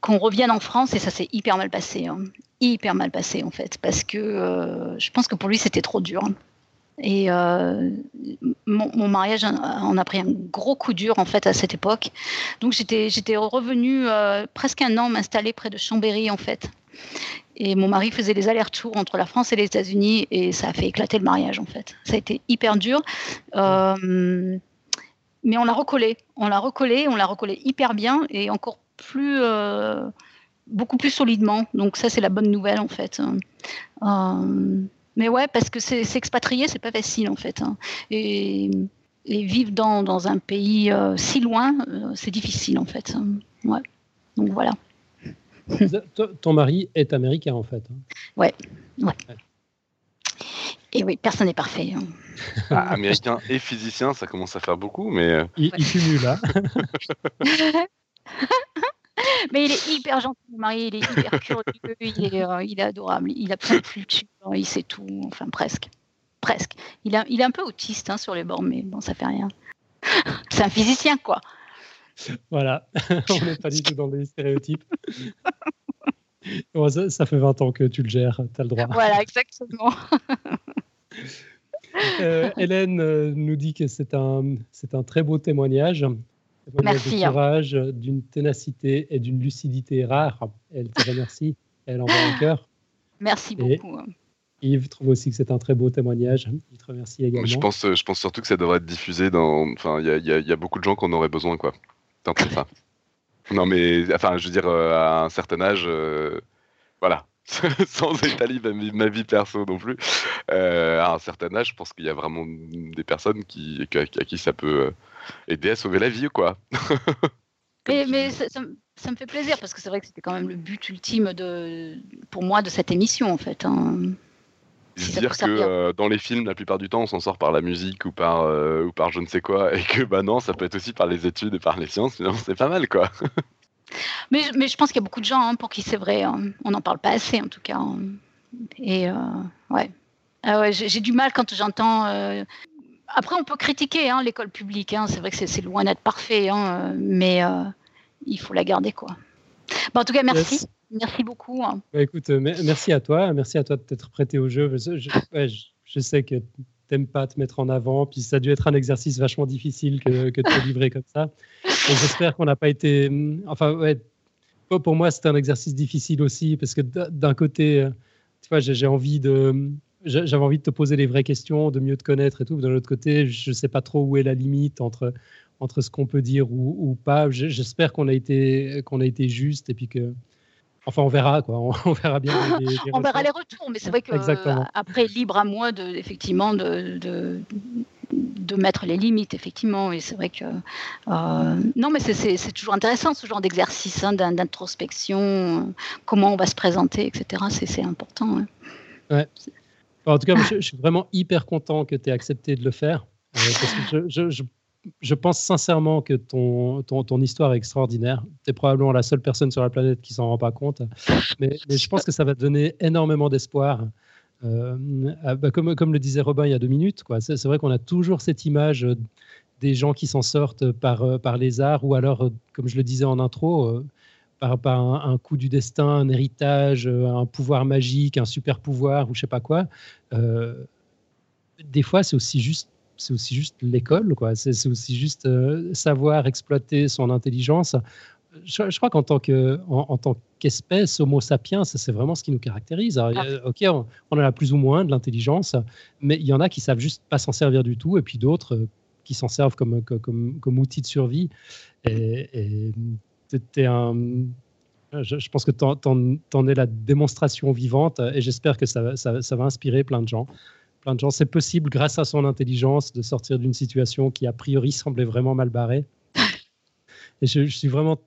qu'on revienne en France et ça s'est hyper mal passé, hein. hyper mal passé en fait, parce que euh, je pense que pour lui c'était trop dur. Et euh, mon, mariage en a pris un gros coup dur en fait à cette époque. Donc j'étais revenue euh, presque un an m'installer près de Chambéry en fait. Et mon mari faisait les allers-retours entre la France et les États-Unis et ça a fait éclater le mariage en fait. Ça a été hyper dur. Euh, mais on l'a recollé, on l'a recollé, on l'a recollé hyper bien et encore plus, euh, beaucoup plus solidement. Donc ça c'est la bonne nouvelle en fait. Euh, mais ouais, parce que s'expatrier c'est pas facile en fait. Hein. Et, vivre dans, dans, un pays si loin, c'est difficile en fait. Ouais. Donc voilà. Ton mari est américain en fait. Hein. Ouais, ouais. Et oui, personne n'est parfait. Hein. Ah, américain et physicien, ça commence à faire beaucoup, mais. Euh, il, il cumule là. mais il est hyper gentil, mon mari, il est hyper curieux, il est, euh, il est adorable, il a plein de culture, il sait tout, enfin presque. Presque. Il, a, il est un peu autiste hein, sur les bords, mais bon, ça fait rien. C'est un physicien, quoi. Voilà, on n'est pas du tout dans les stéréotypes. ça, fait 20 ans que tu le gères, tu as le droit. Voilà, exactement. Euh, Hélène euh, nous dit que c'est un, c'est un très beau témoignage. Merci. De hein. courage, d'une ténacité et d'une lucidité rare. Elle te remercie. Elle envoie un cœur. Merci beaucoup. Hein. Yves trouve aussi que c'est un très beau témoignage. Il te remercie également. Je pense, je pense surtout que ça devrait être diffusé dans. Enfin, il y, y, a beaucoup de gens qu'on aurait besoin, quoi. Ça. Non, mais enfin, je veux dire, euh, à un certain âge, euh, voilà, sans étaler ma, vie perso non plus, euh, à un certain âge, je pense qu'il y a vraiment des personnes qui, à, qui ça peut aider à sauver la vie, quoi. mais, ça, me fait plaisir parce que c'est vrai que c'était quand même le but ultime de, pour moi de cette émission, en fait. Hein dire que euh, dans les films, la plupart du temps, on s'en sort par la musique ou par, euh, ou par je ne sais quoi, et que bah non, ça peut être aussi par les études et par les sciences, c'est pas mal quoi. mais, mais je pense qu'il y a beaucoup de gens hein, pour qui c'est vrai, hein. on n'en parle pas assez en tout cas. Hein. Et euh, ouais, ah ouais j'ai du mal quand j'entends. Après, on peut critiquer l'école publique, c'est vrai que c'est loin d'être parfait, mais il faut la garder quoi. Bon, en tout cas, merci. Merci beaucoup. Hein. Bah, écoute, euh, merci à toi. Merci à toi de t'être prêté au jeu. Je, sais que tu n'aimes pas te mettre en avant. Puis ça a dû être un exercice vachement difficile que, de te livrer comme ça. J'espère qu'on n'a pas été. Mm, enfin, ouais, pour moi, c'était un exercice difficile aussi parce que d'un côté, euh, tu vois, j'ai envie de. J'avais envie de te poser les vraies questions, de mieux te connaître et tout. De l'autre côté, je ne sais pas trop où est la limite entre, entre ce qu'on peut dire ou, ou pas. J'espère qu'on a, été, a été juste et puis que, Enfin, on verra, quoi. On, verra bien. on verra les retours, mais c'est vrai que euh, après, libre à moi de, effectivement, de, de, mettre les limites, effectivement. Et c'est vrai que euh, non, mais c'est toujours intéressant ce genre d'exercice hein, d'introspection, comment on va se présenter, etc. C'est important. Hein. Ouais. en tout cas, je, suis vraiment hyper content que tu aies accepté de le faire. Euh, parce que je, je, je pense sincèrement que ton, ton, histoire est extraordinaire. Tu es probablement la seule personne sur la planète qui s'en rend pas compte. Mais, je pense que ça va donner énormément d'espoir. Euh, bah, comme, comme le disait Robin il y a deux minutes, c'est, vrai qu'on a toujours cette image des gens qui s'en sortent par, euh, par les arts ou alors, euh, comme je le disais en intro, par, par un, coup du destin, un héritage, un pouvoir magique, un super pouvoir ou je sais pas quoi. des fois, c'est aussi juste c'est aussi juste l'école, quoi. C'est aussi juste euh, savoir exploiter son intelligence. Je, crois qu'en tant que, en, tant qu'espèce, Homo sapiens, c'est vraiment ce qui nous caractérise. Ah. ok, on, en a plus ou moins de l'intelligence, mais il y en a qui savent juste pas s'en servir du tout, et puis d'autres euh, qui s'en servent comme, comme, comme, outil de survie. Et, et un, je, pense que tu en, es la démonstration vivante, et j'espère que ça, ça, ça va inspirer plein de gens plein de gens. C'est possible, grâce à son intelligence, de sortir d'une situation qui, a priori, semblait vraiment mal barrée. Et je, suis vraiment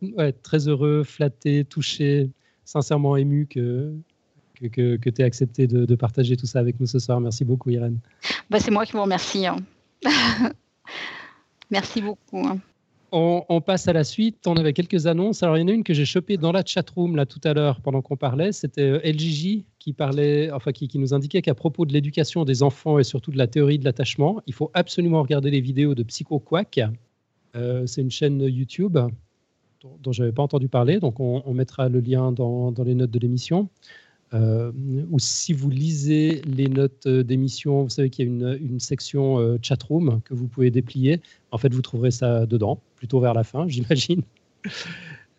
très heureux, flatté, touché, sincèrement ému que, que, que, tu aies accepté de, partager tout ça avec nous ce soir. Merci beaucoup, Irène. Bah, C'est moi qui vous remercie. Hein. Merci beaucoup. Hein. On, passe à la suite. On avait quelques annonces. Alors, il y en a une que j'ai chopée dans la chatroom là tout à l'heure pendant qu'on parlait. C'était euh, LGJ qui parlait, enfin qui, nous indiquait qu'à propos de l'éducation des enfants et surtout de la théorie de l'attachement, il faut absolument regarder les vidéos de Psycho Quack. Euh, c'est une chaîne YouTube dont, je n'avais pas entendu parler. Donc, on, mettra le lien dans, les notes de l'émission. Euh, ou si vous lisez les notes d'émission, vous savez qu'il y a une, une section euh, chatroom que vous pouvez déplier. En fait, vous trouverez ça dedans, plutôt vers la fin, j'imagine.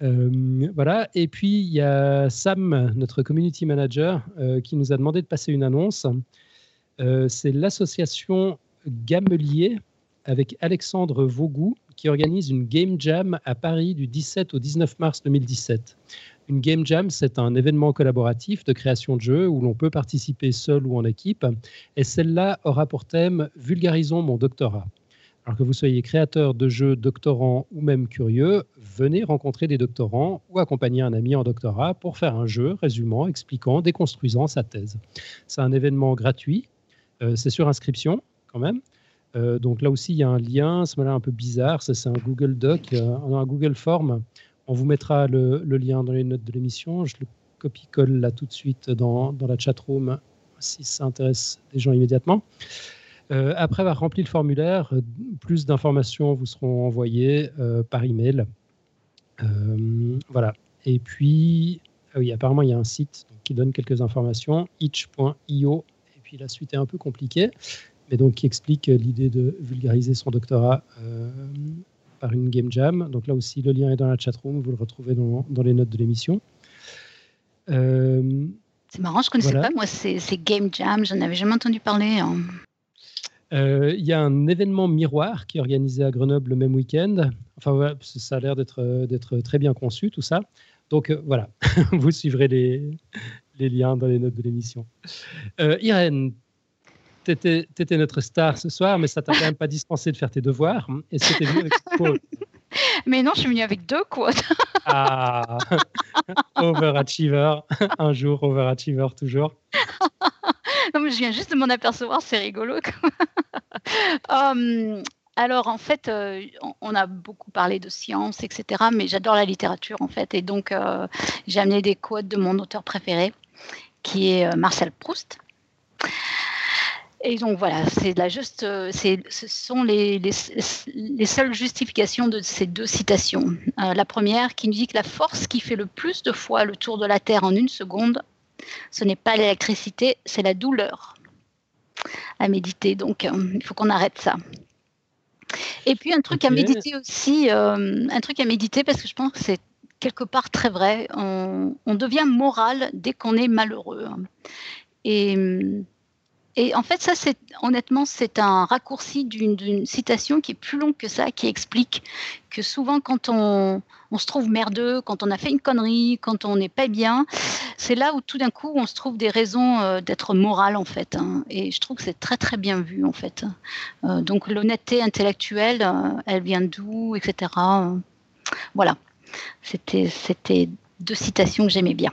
Euh, voilà. Et puis, il y a Sam, notre community manager, qui nous a demandé de passer une annonce. C'est l'association Gamelier avec Alexandre Vaugou qui organise une Game Jam à Paris du 17 au 19 mars 2017. Une Game Jam, c'est un événement collaboratif de création de jeux où l'on peut participer seul ou en équipe. Et celle-là aura pour thème Vulgarisons mon doctorat. Alors que vous soyez créateur de jeux, doctorant ou même curieux, venez rencontrer des doctorants ou accompagner un ami en doctorat pour faire un jeu résumant, expliquant, déconstruisant sa thèse. C'est un événement gratuit, euh, c'est sur inscription quand même. Euh, donc là aussi, il y a un lien, ce là un peu bizarre, c'est un Google Doc, euh, un Google Form. On vous mettra le, lien dans les notes de l'émission. Je le copie-colle là tout de suite dans, dans la chat room si ça intéresse les gens immédiatement. Euh, après avoir rempli le formulaire, plus d'informations vous seront envoyées par email. voilà. Et puis, ah oui, apparemment, il y a un site qui donne quelques informations, itch.io. Et puis la suite est un peu compliquée mais donc qui explique l'idée de vulgariser son doctorat euh, par une game jam. Donc là aussi, le lien est dans la chatroom, vous le retrouvez dans, dans les notes de l'émission. Euh, c'est marrant, je ne connaissais pas, moi, ces, game jam, je n'avais jamais entendu parler. Hein. Euh, il y a un événement miroir qui est organisé à Grenoble le même week-end. Enfin, ça a l'air d'être très bien conçu, tout ça. Donc voilà, vous suivrez les, les, liens dans les notes de l'émission. Irène, tu étais, notre star ce soir, mais ça t'a quand même pas dispensé de faire tes devoirs. Et c'était venu avec quote. Mais non, je suis venu avec deux quotes. ah, overachiever, un jour, overachiever toujours. non, je viens juste de m'en apercevoir, c'est rigolo. um, alors, en fait, euh, on a beaucoup parlé de science, etc., mais j'adore la littérature, en fait. Et donc, euh, j'ai amené des quotes de mon auteur préféré, qui est euh, Marcel Proust. Et donc voilà, c'est la juste, euh, ce sont les, les, seules justifications de ces deux citations. La première qui nous dit que la force qui fait le plus de fois le tour de la Terre en une seconde, ce n'est pas l'électricité, c'est la douleur à méditer. Donc euh, il faut qu'on arrête ça. Et puis un truc à méditer aussi, un truc à méditer parce que je pense que c'est quelque part très vrai. On, on devient moral dès qu'on est malheureux. Et et en fait, ça, honnêtement, c'est un raccourci d'une citation qui est plus longue que ça, qui explique que souvent, quand on, se trouve merdeux, quand on a fait une connerie, quand on n'est pas bien, c'est là où tout d'un coup, on se trouve des raisons euh, d'être moral, en fait. Hein. Et je trouve que c'est très, très bien vu, en fait. Euh, donc, l'honnêteté intellectuelle, euh, elle vient d'où, etc. voilà. C'était deux citations que j'aimais bien.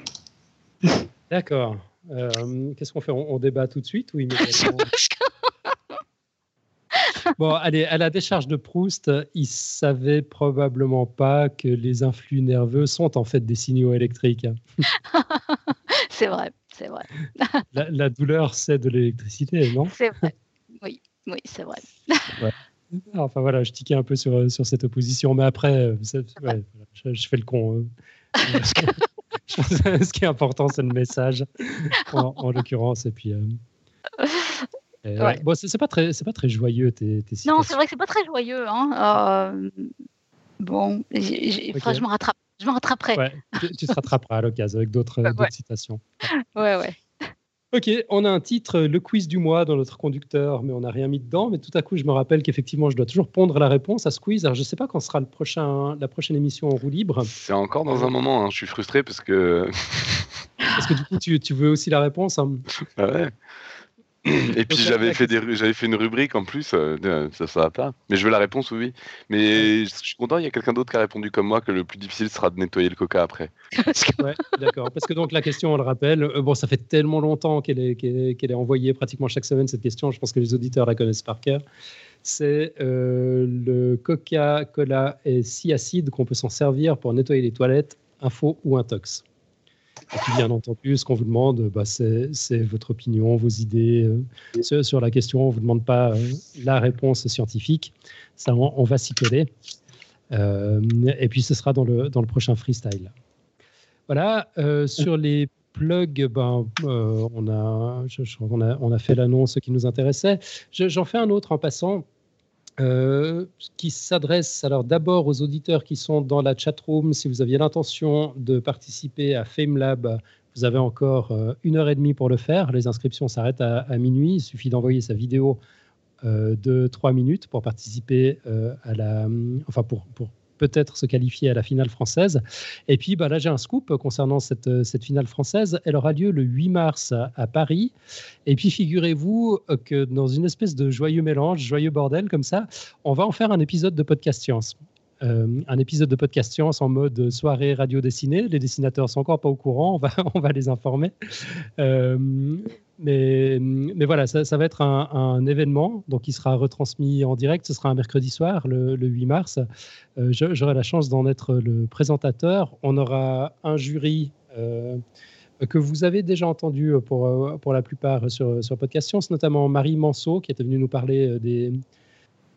D'accord. Euh, qu'est-ce qu'on fait? On, débat tout de suite ou Bon, allez, à la décharge de Proust, il savait probablement pas que les influx nerveux sont en fait des signaux électriques. c'est vrai, c'est vrai. la, douleur, c'est de l'électricité, non? C'est vrai. Oui, oui, c'est vrai. Enfin voilà, je tiquais un peu sur, sur cette opposition, mais après, je, fais le con. Hein. ce qui est important, c'est le message, en, l'occurrence. Et puis. Euh, bon, c'est pas très, c'est pas très joyeux tes, tes Non, c'est vrai que c'est pas très joyeux. Hein. Euh, bon, je me rattrape. Je me rattraperai. Ouais, tu, te rattraperas à l'occasion avec d'autres citations. Ouais, ouais. Ok, on a un titre, le quiz du mois dans notre conducteur, mais on n'a rien mis dedans. Mais tout à coup, je me rappelle qu'effectivement, je dois toujours pondre la réponse à ce quiz. Alors, je ne sais pas quand sera le prochain, la prochaine émission en roue libre. C'est encore dans un moment. Hein. Je suis frustré parce que. parce que du coup, tu, tu veux aussi la réponse. Hein. Ah ouais. Et puis j'avais fait, des, j'avais fait une rubrique en plus, euh, ça ça va pas. Mais je veux la réponse, oui. Mais je suis content, il y a quelqu'un d'autre qui a répondu comme moi que le plus difficile sera de nettoyer le coca après. ouais, d'accord. Parce que donc la question, on le rappelle, euh, bon, ça fait tellement longtemps qu'elle est, qu'elle est, envoyée pratiquement chaque semaine cette question. Je pense que les auditeurs la connaissent par cœur. C'est euh, le Coca-Cola est si acide qu'on peut s'en servir pour nettoyer les toilettes, info ou intox. Et puis, bien entendu, ce qu'on vous demande, bah, c'est votre opinion, vos idées euh, sur, la question. On ne vous demande pas euh, la réponse scientifique. Ça, on, va s'y coller. Euh, et puis ce sera dans le, dans le prochain freestyle. Voilà, sur les plugs, ben, on, a, qu'on a, on a fait l'annonce qui nous intéressait. Je- J'en fais un autre en passant. Euh, qui s'adresse alors d'abord aux auditeurs qui sont dans la chatroom. Si vous aviez l'intention de participer à FameLab, vous avez encore euh, une heure et demie pour le faire. Les inscriptions s'arrêtent à, minuit. Il suffit d'envoyer sa vidéo euh, de trois minutes pour participer à la, enfin pour, pour peut-être se qualifier à la finale française. Et puis bah, là, j'ai un scoop concernant cette, euh, cette finale française. Elle aura lieu le 8 mars à, Paris. Et puis figurez-vous euh, que dans une espèce de joyeux mélange, joyeux bordel comme ça, on va en faire un épisode de podcast science. Euh, un épisode de podcast science en mode soirée radio dessinée. Les dessinateurs sont encore pas au courant, on va, on va les informer. Mais, voilà, ça, va être un, événement, donc il sera retransmis en direct. Ce sera un mercredi soir, le, le 8 mars. Euh, J'aurai la chance d'en être le présentateur. On aura un jury euh, que vous avez déjà entendu pour, euh, pour la plupart sur, sur Podcast Science, notamment Marie Manceau, qui était venue nous parler de,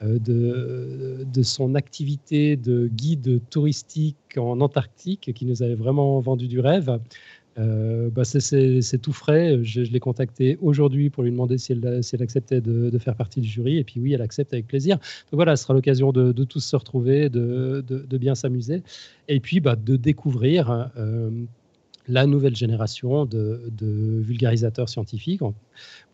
de son activité de guide touristique en Antarctique, qui nous avait vraiment vendu du rêve. Euh, bah, c'est- tout frais. Je, l'ai contacté aujourd'hui pour lui demander si elle, acceptait de, faire partie du jury. Et puis oui, elle accepte avec plaisir. Donc voilà, ce sera l'occasion de, tous se retrouver, de bien s'amuser. Et puis bah, de découvrir euh, la nouvelle génération de, de vulgarisateurs scientifiques. En-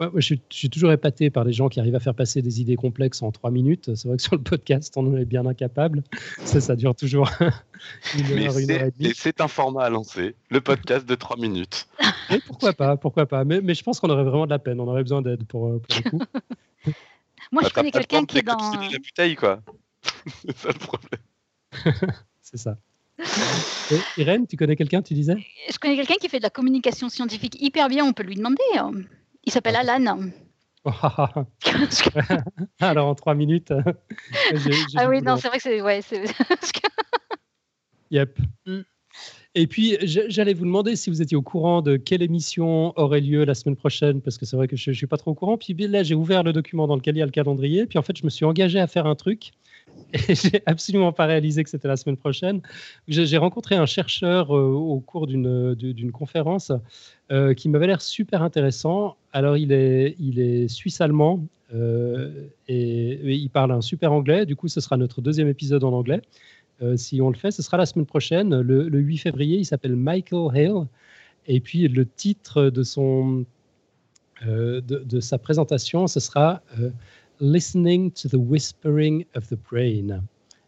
Moi, moi, je, suis, je suis toujours épaté par les gens qui arrivent à faire passer des idées complexes en trois minutes. C'est vrai que sur le podcast, on en est bien incapable. Ça, ça dure toujours une Mais heure, une heure et c'est demie. et c'est un format à lancer, le podcast de 3 minutes. Mais pourquoi pas, pourquoi pas. Mais, mais je pense qu'on aurait vraiment de la peine. On aurait besoin d'aide pour, euh, pour le coup. Moi, Bah, je connais pas le quelqu'un qui est de dans. la bouteille, quoi. c'est ça le problème. C'est ça. Et Irène, tu connais quelqu'un, tu disais? Je connais quelqu'un qui fait de la communication scientifique hyper bien. On peut lui demander. Il s'appelle Alan. Alors en trois minutes. euh, j'ai- j'ai ah oui, non, c'est vrai que c'est. Ouais, c'est- Yep. Mm. Et puis, j'allais vous demander si vous étiez au courant de quelle émission aurait lieu la semaine prochaine, parce que c'est vrai que je ne suis pas trop au courant. Puis là, j'ai ouvert le document dans lequel il y a le calendrier. Puis en fait, je me suis engagé à faire un truc. J'ai absolument pas réalisé que c'était la semaine prochaine. J'ai rencontré un chercheur euh, au cours d'une du- d'une conférence euh, qui m'avait l'air super intéressant. Alors, il est, il est suisse-allemand euh, et, il parle un super anglais. Du coup, ce sera notre deuxième épisode en anglais. Euh, si on le fait, ce sera la semaine prochaine, le, le 8 février. Il s'appelle Michael Hale. Et puis le titre de, son, euh, de, de sa présentation, ce sera euh, Listening to the Whispering of the Brain,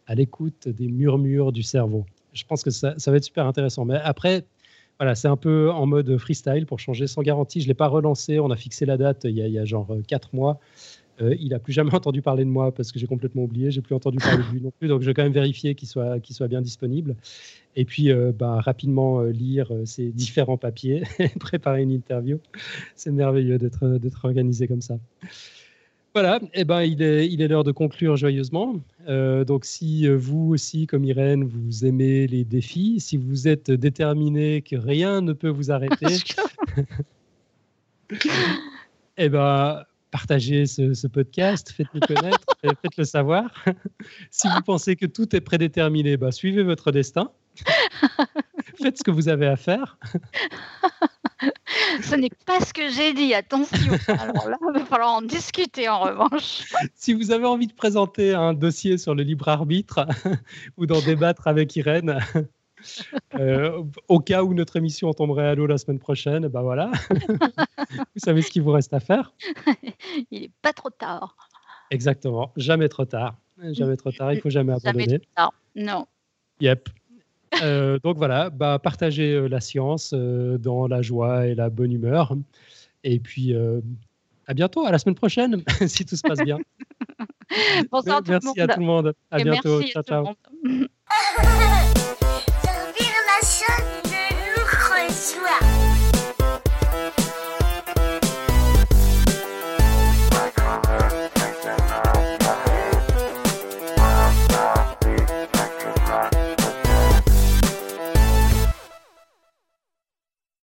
à l'écoute des murmures du cerveau. Je pense que ça, ça va être super intéressant. Mais après, voilà, c'est un peu en mode freestyle pour changer sans garantie. Je ne l'ai pas relancé. On a fixé la date il y a, genre 4 mois. Euh, il n'a plus jamais entendu parler de moi parce que j'ai complètement oublié. J'ai plus entendu parler de lui non plus. Donc, je vais quand même vérifier qu'il soit, soit bien disponible. Et puis, euh, bah, rapidement euh, lire euh, ces différents papiers préparer une interview. C'est merveilleux d'être organisé comme ça. Voilà, eh ben, il est, il est l'heure de conclure joyeusement. Euh, donc, si euh, vous aussi, comme Irène, vous aimez les défis, si vous êtes déterminé que rien ne peut vous arrêter, eh ben, partagez ce, ce podcast, faites-le connaître, faites-le savoir. si vous pensez que tout est prédéterminé, bah, suivez votre destin. faites ce que vous avez à faire. Ce n'est pas ce que j'ai dit, attention. Alors là, il va falloir en discuter en revanche. Si vous avez envie de présenter un dossier sur le libre arbitre ou d'en débattre avec Irène, euh, au cas où notre émission tomberait à l'eau la semaine prochaine, ben voilà, vous savez ce qu'il vous reste à faire. Il n'est pas trop tard. Exactement, jamais trop tard. Jamais trop tard, il faut jamais Jamais abandonner. trop tard. Non. Yep. Euh, donc voilà, bah, partagez euh, la science euh, dans la joie et la bonne humeur. Et puis, à bientôt, à la semaine prochaine, si tout se passe bien. Bonsoir tout le merci monde. à tout le monde. À Et bientôt. ciao, le ciao.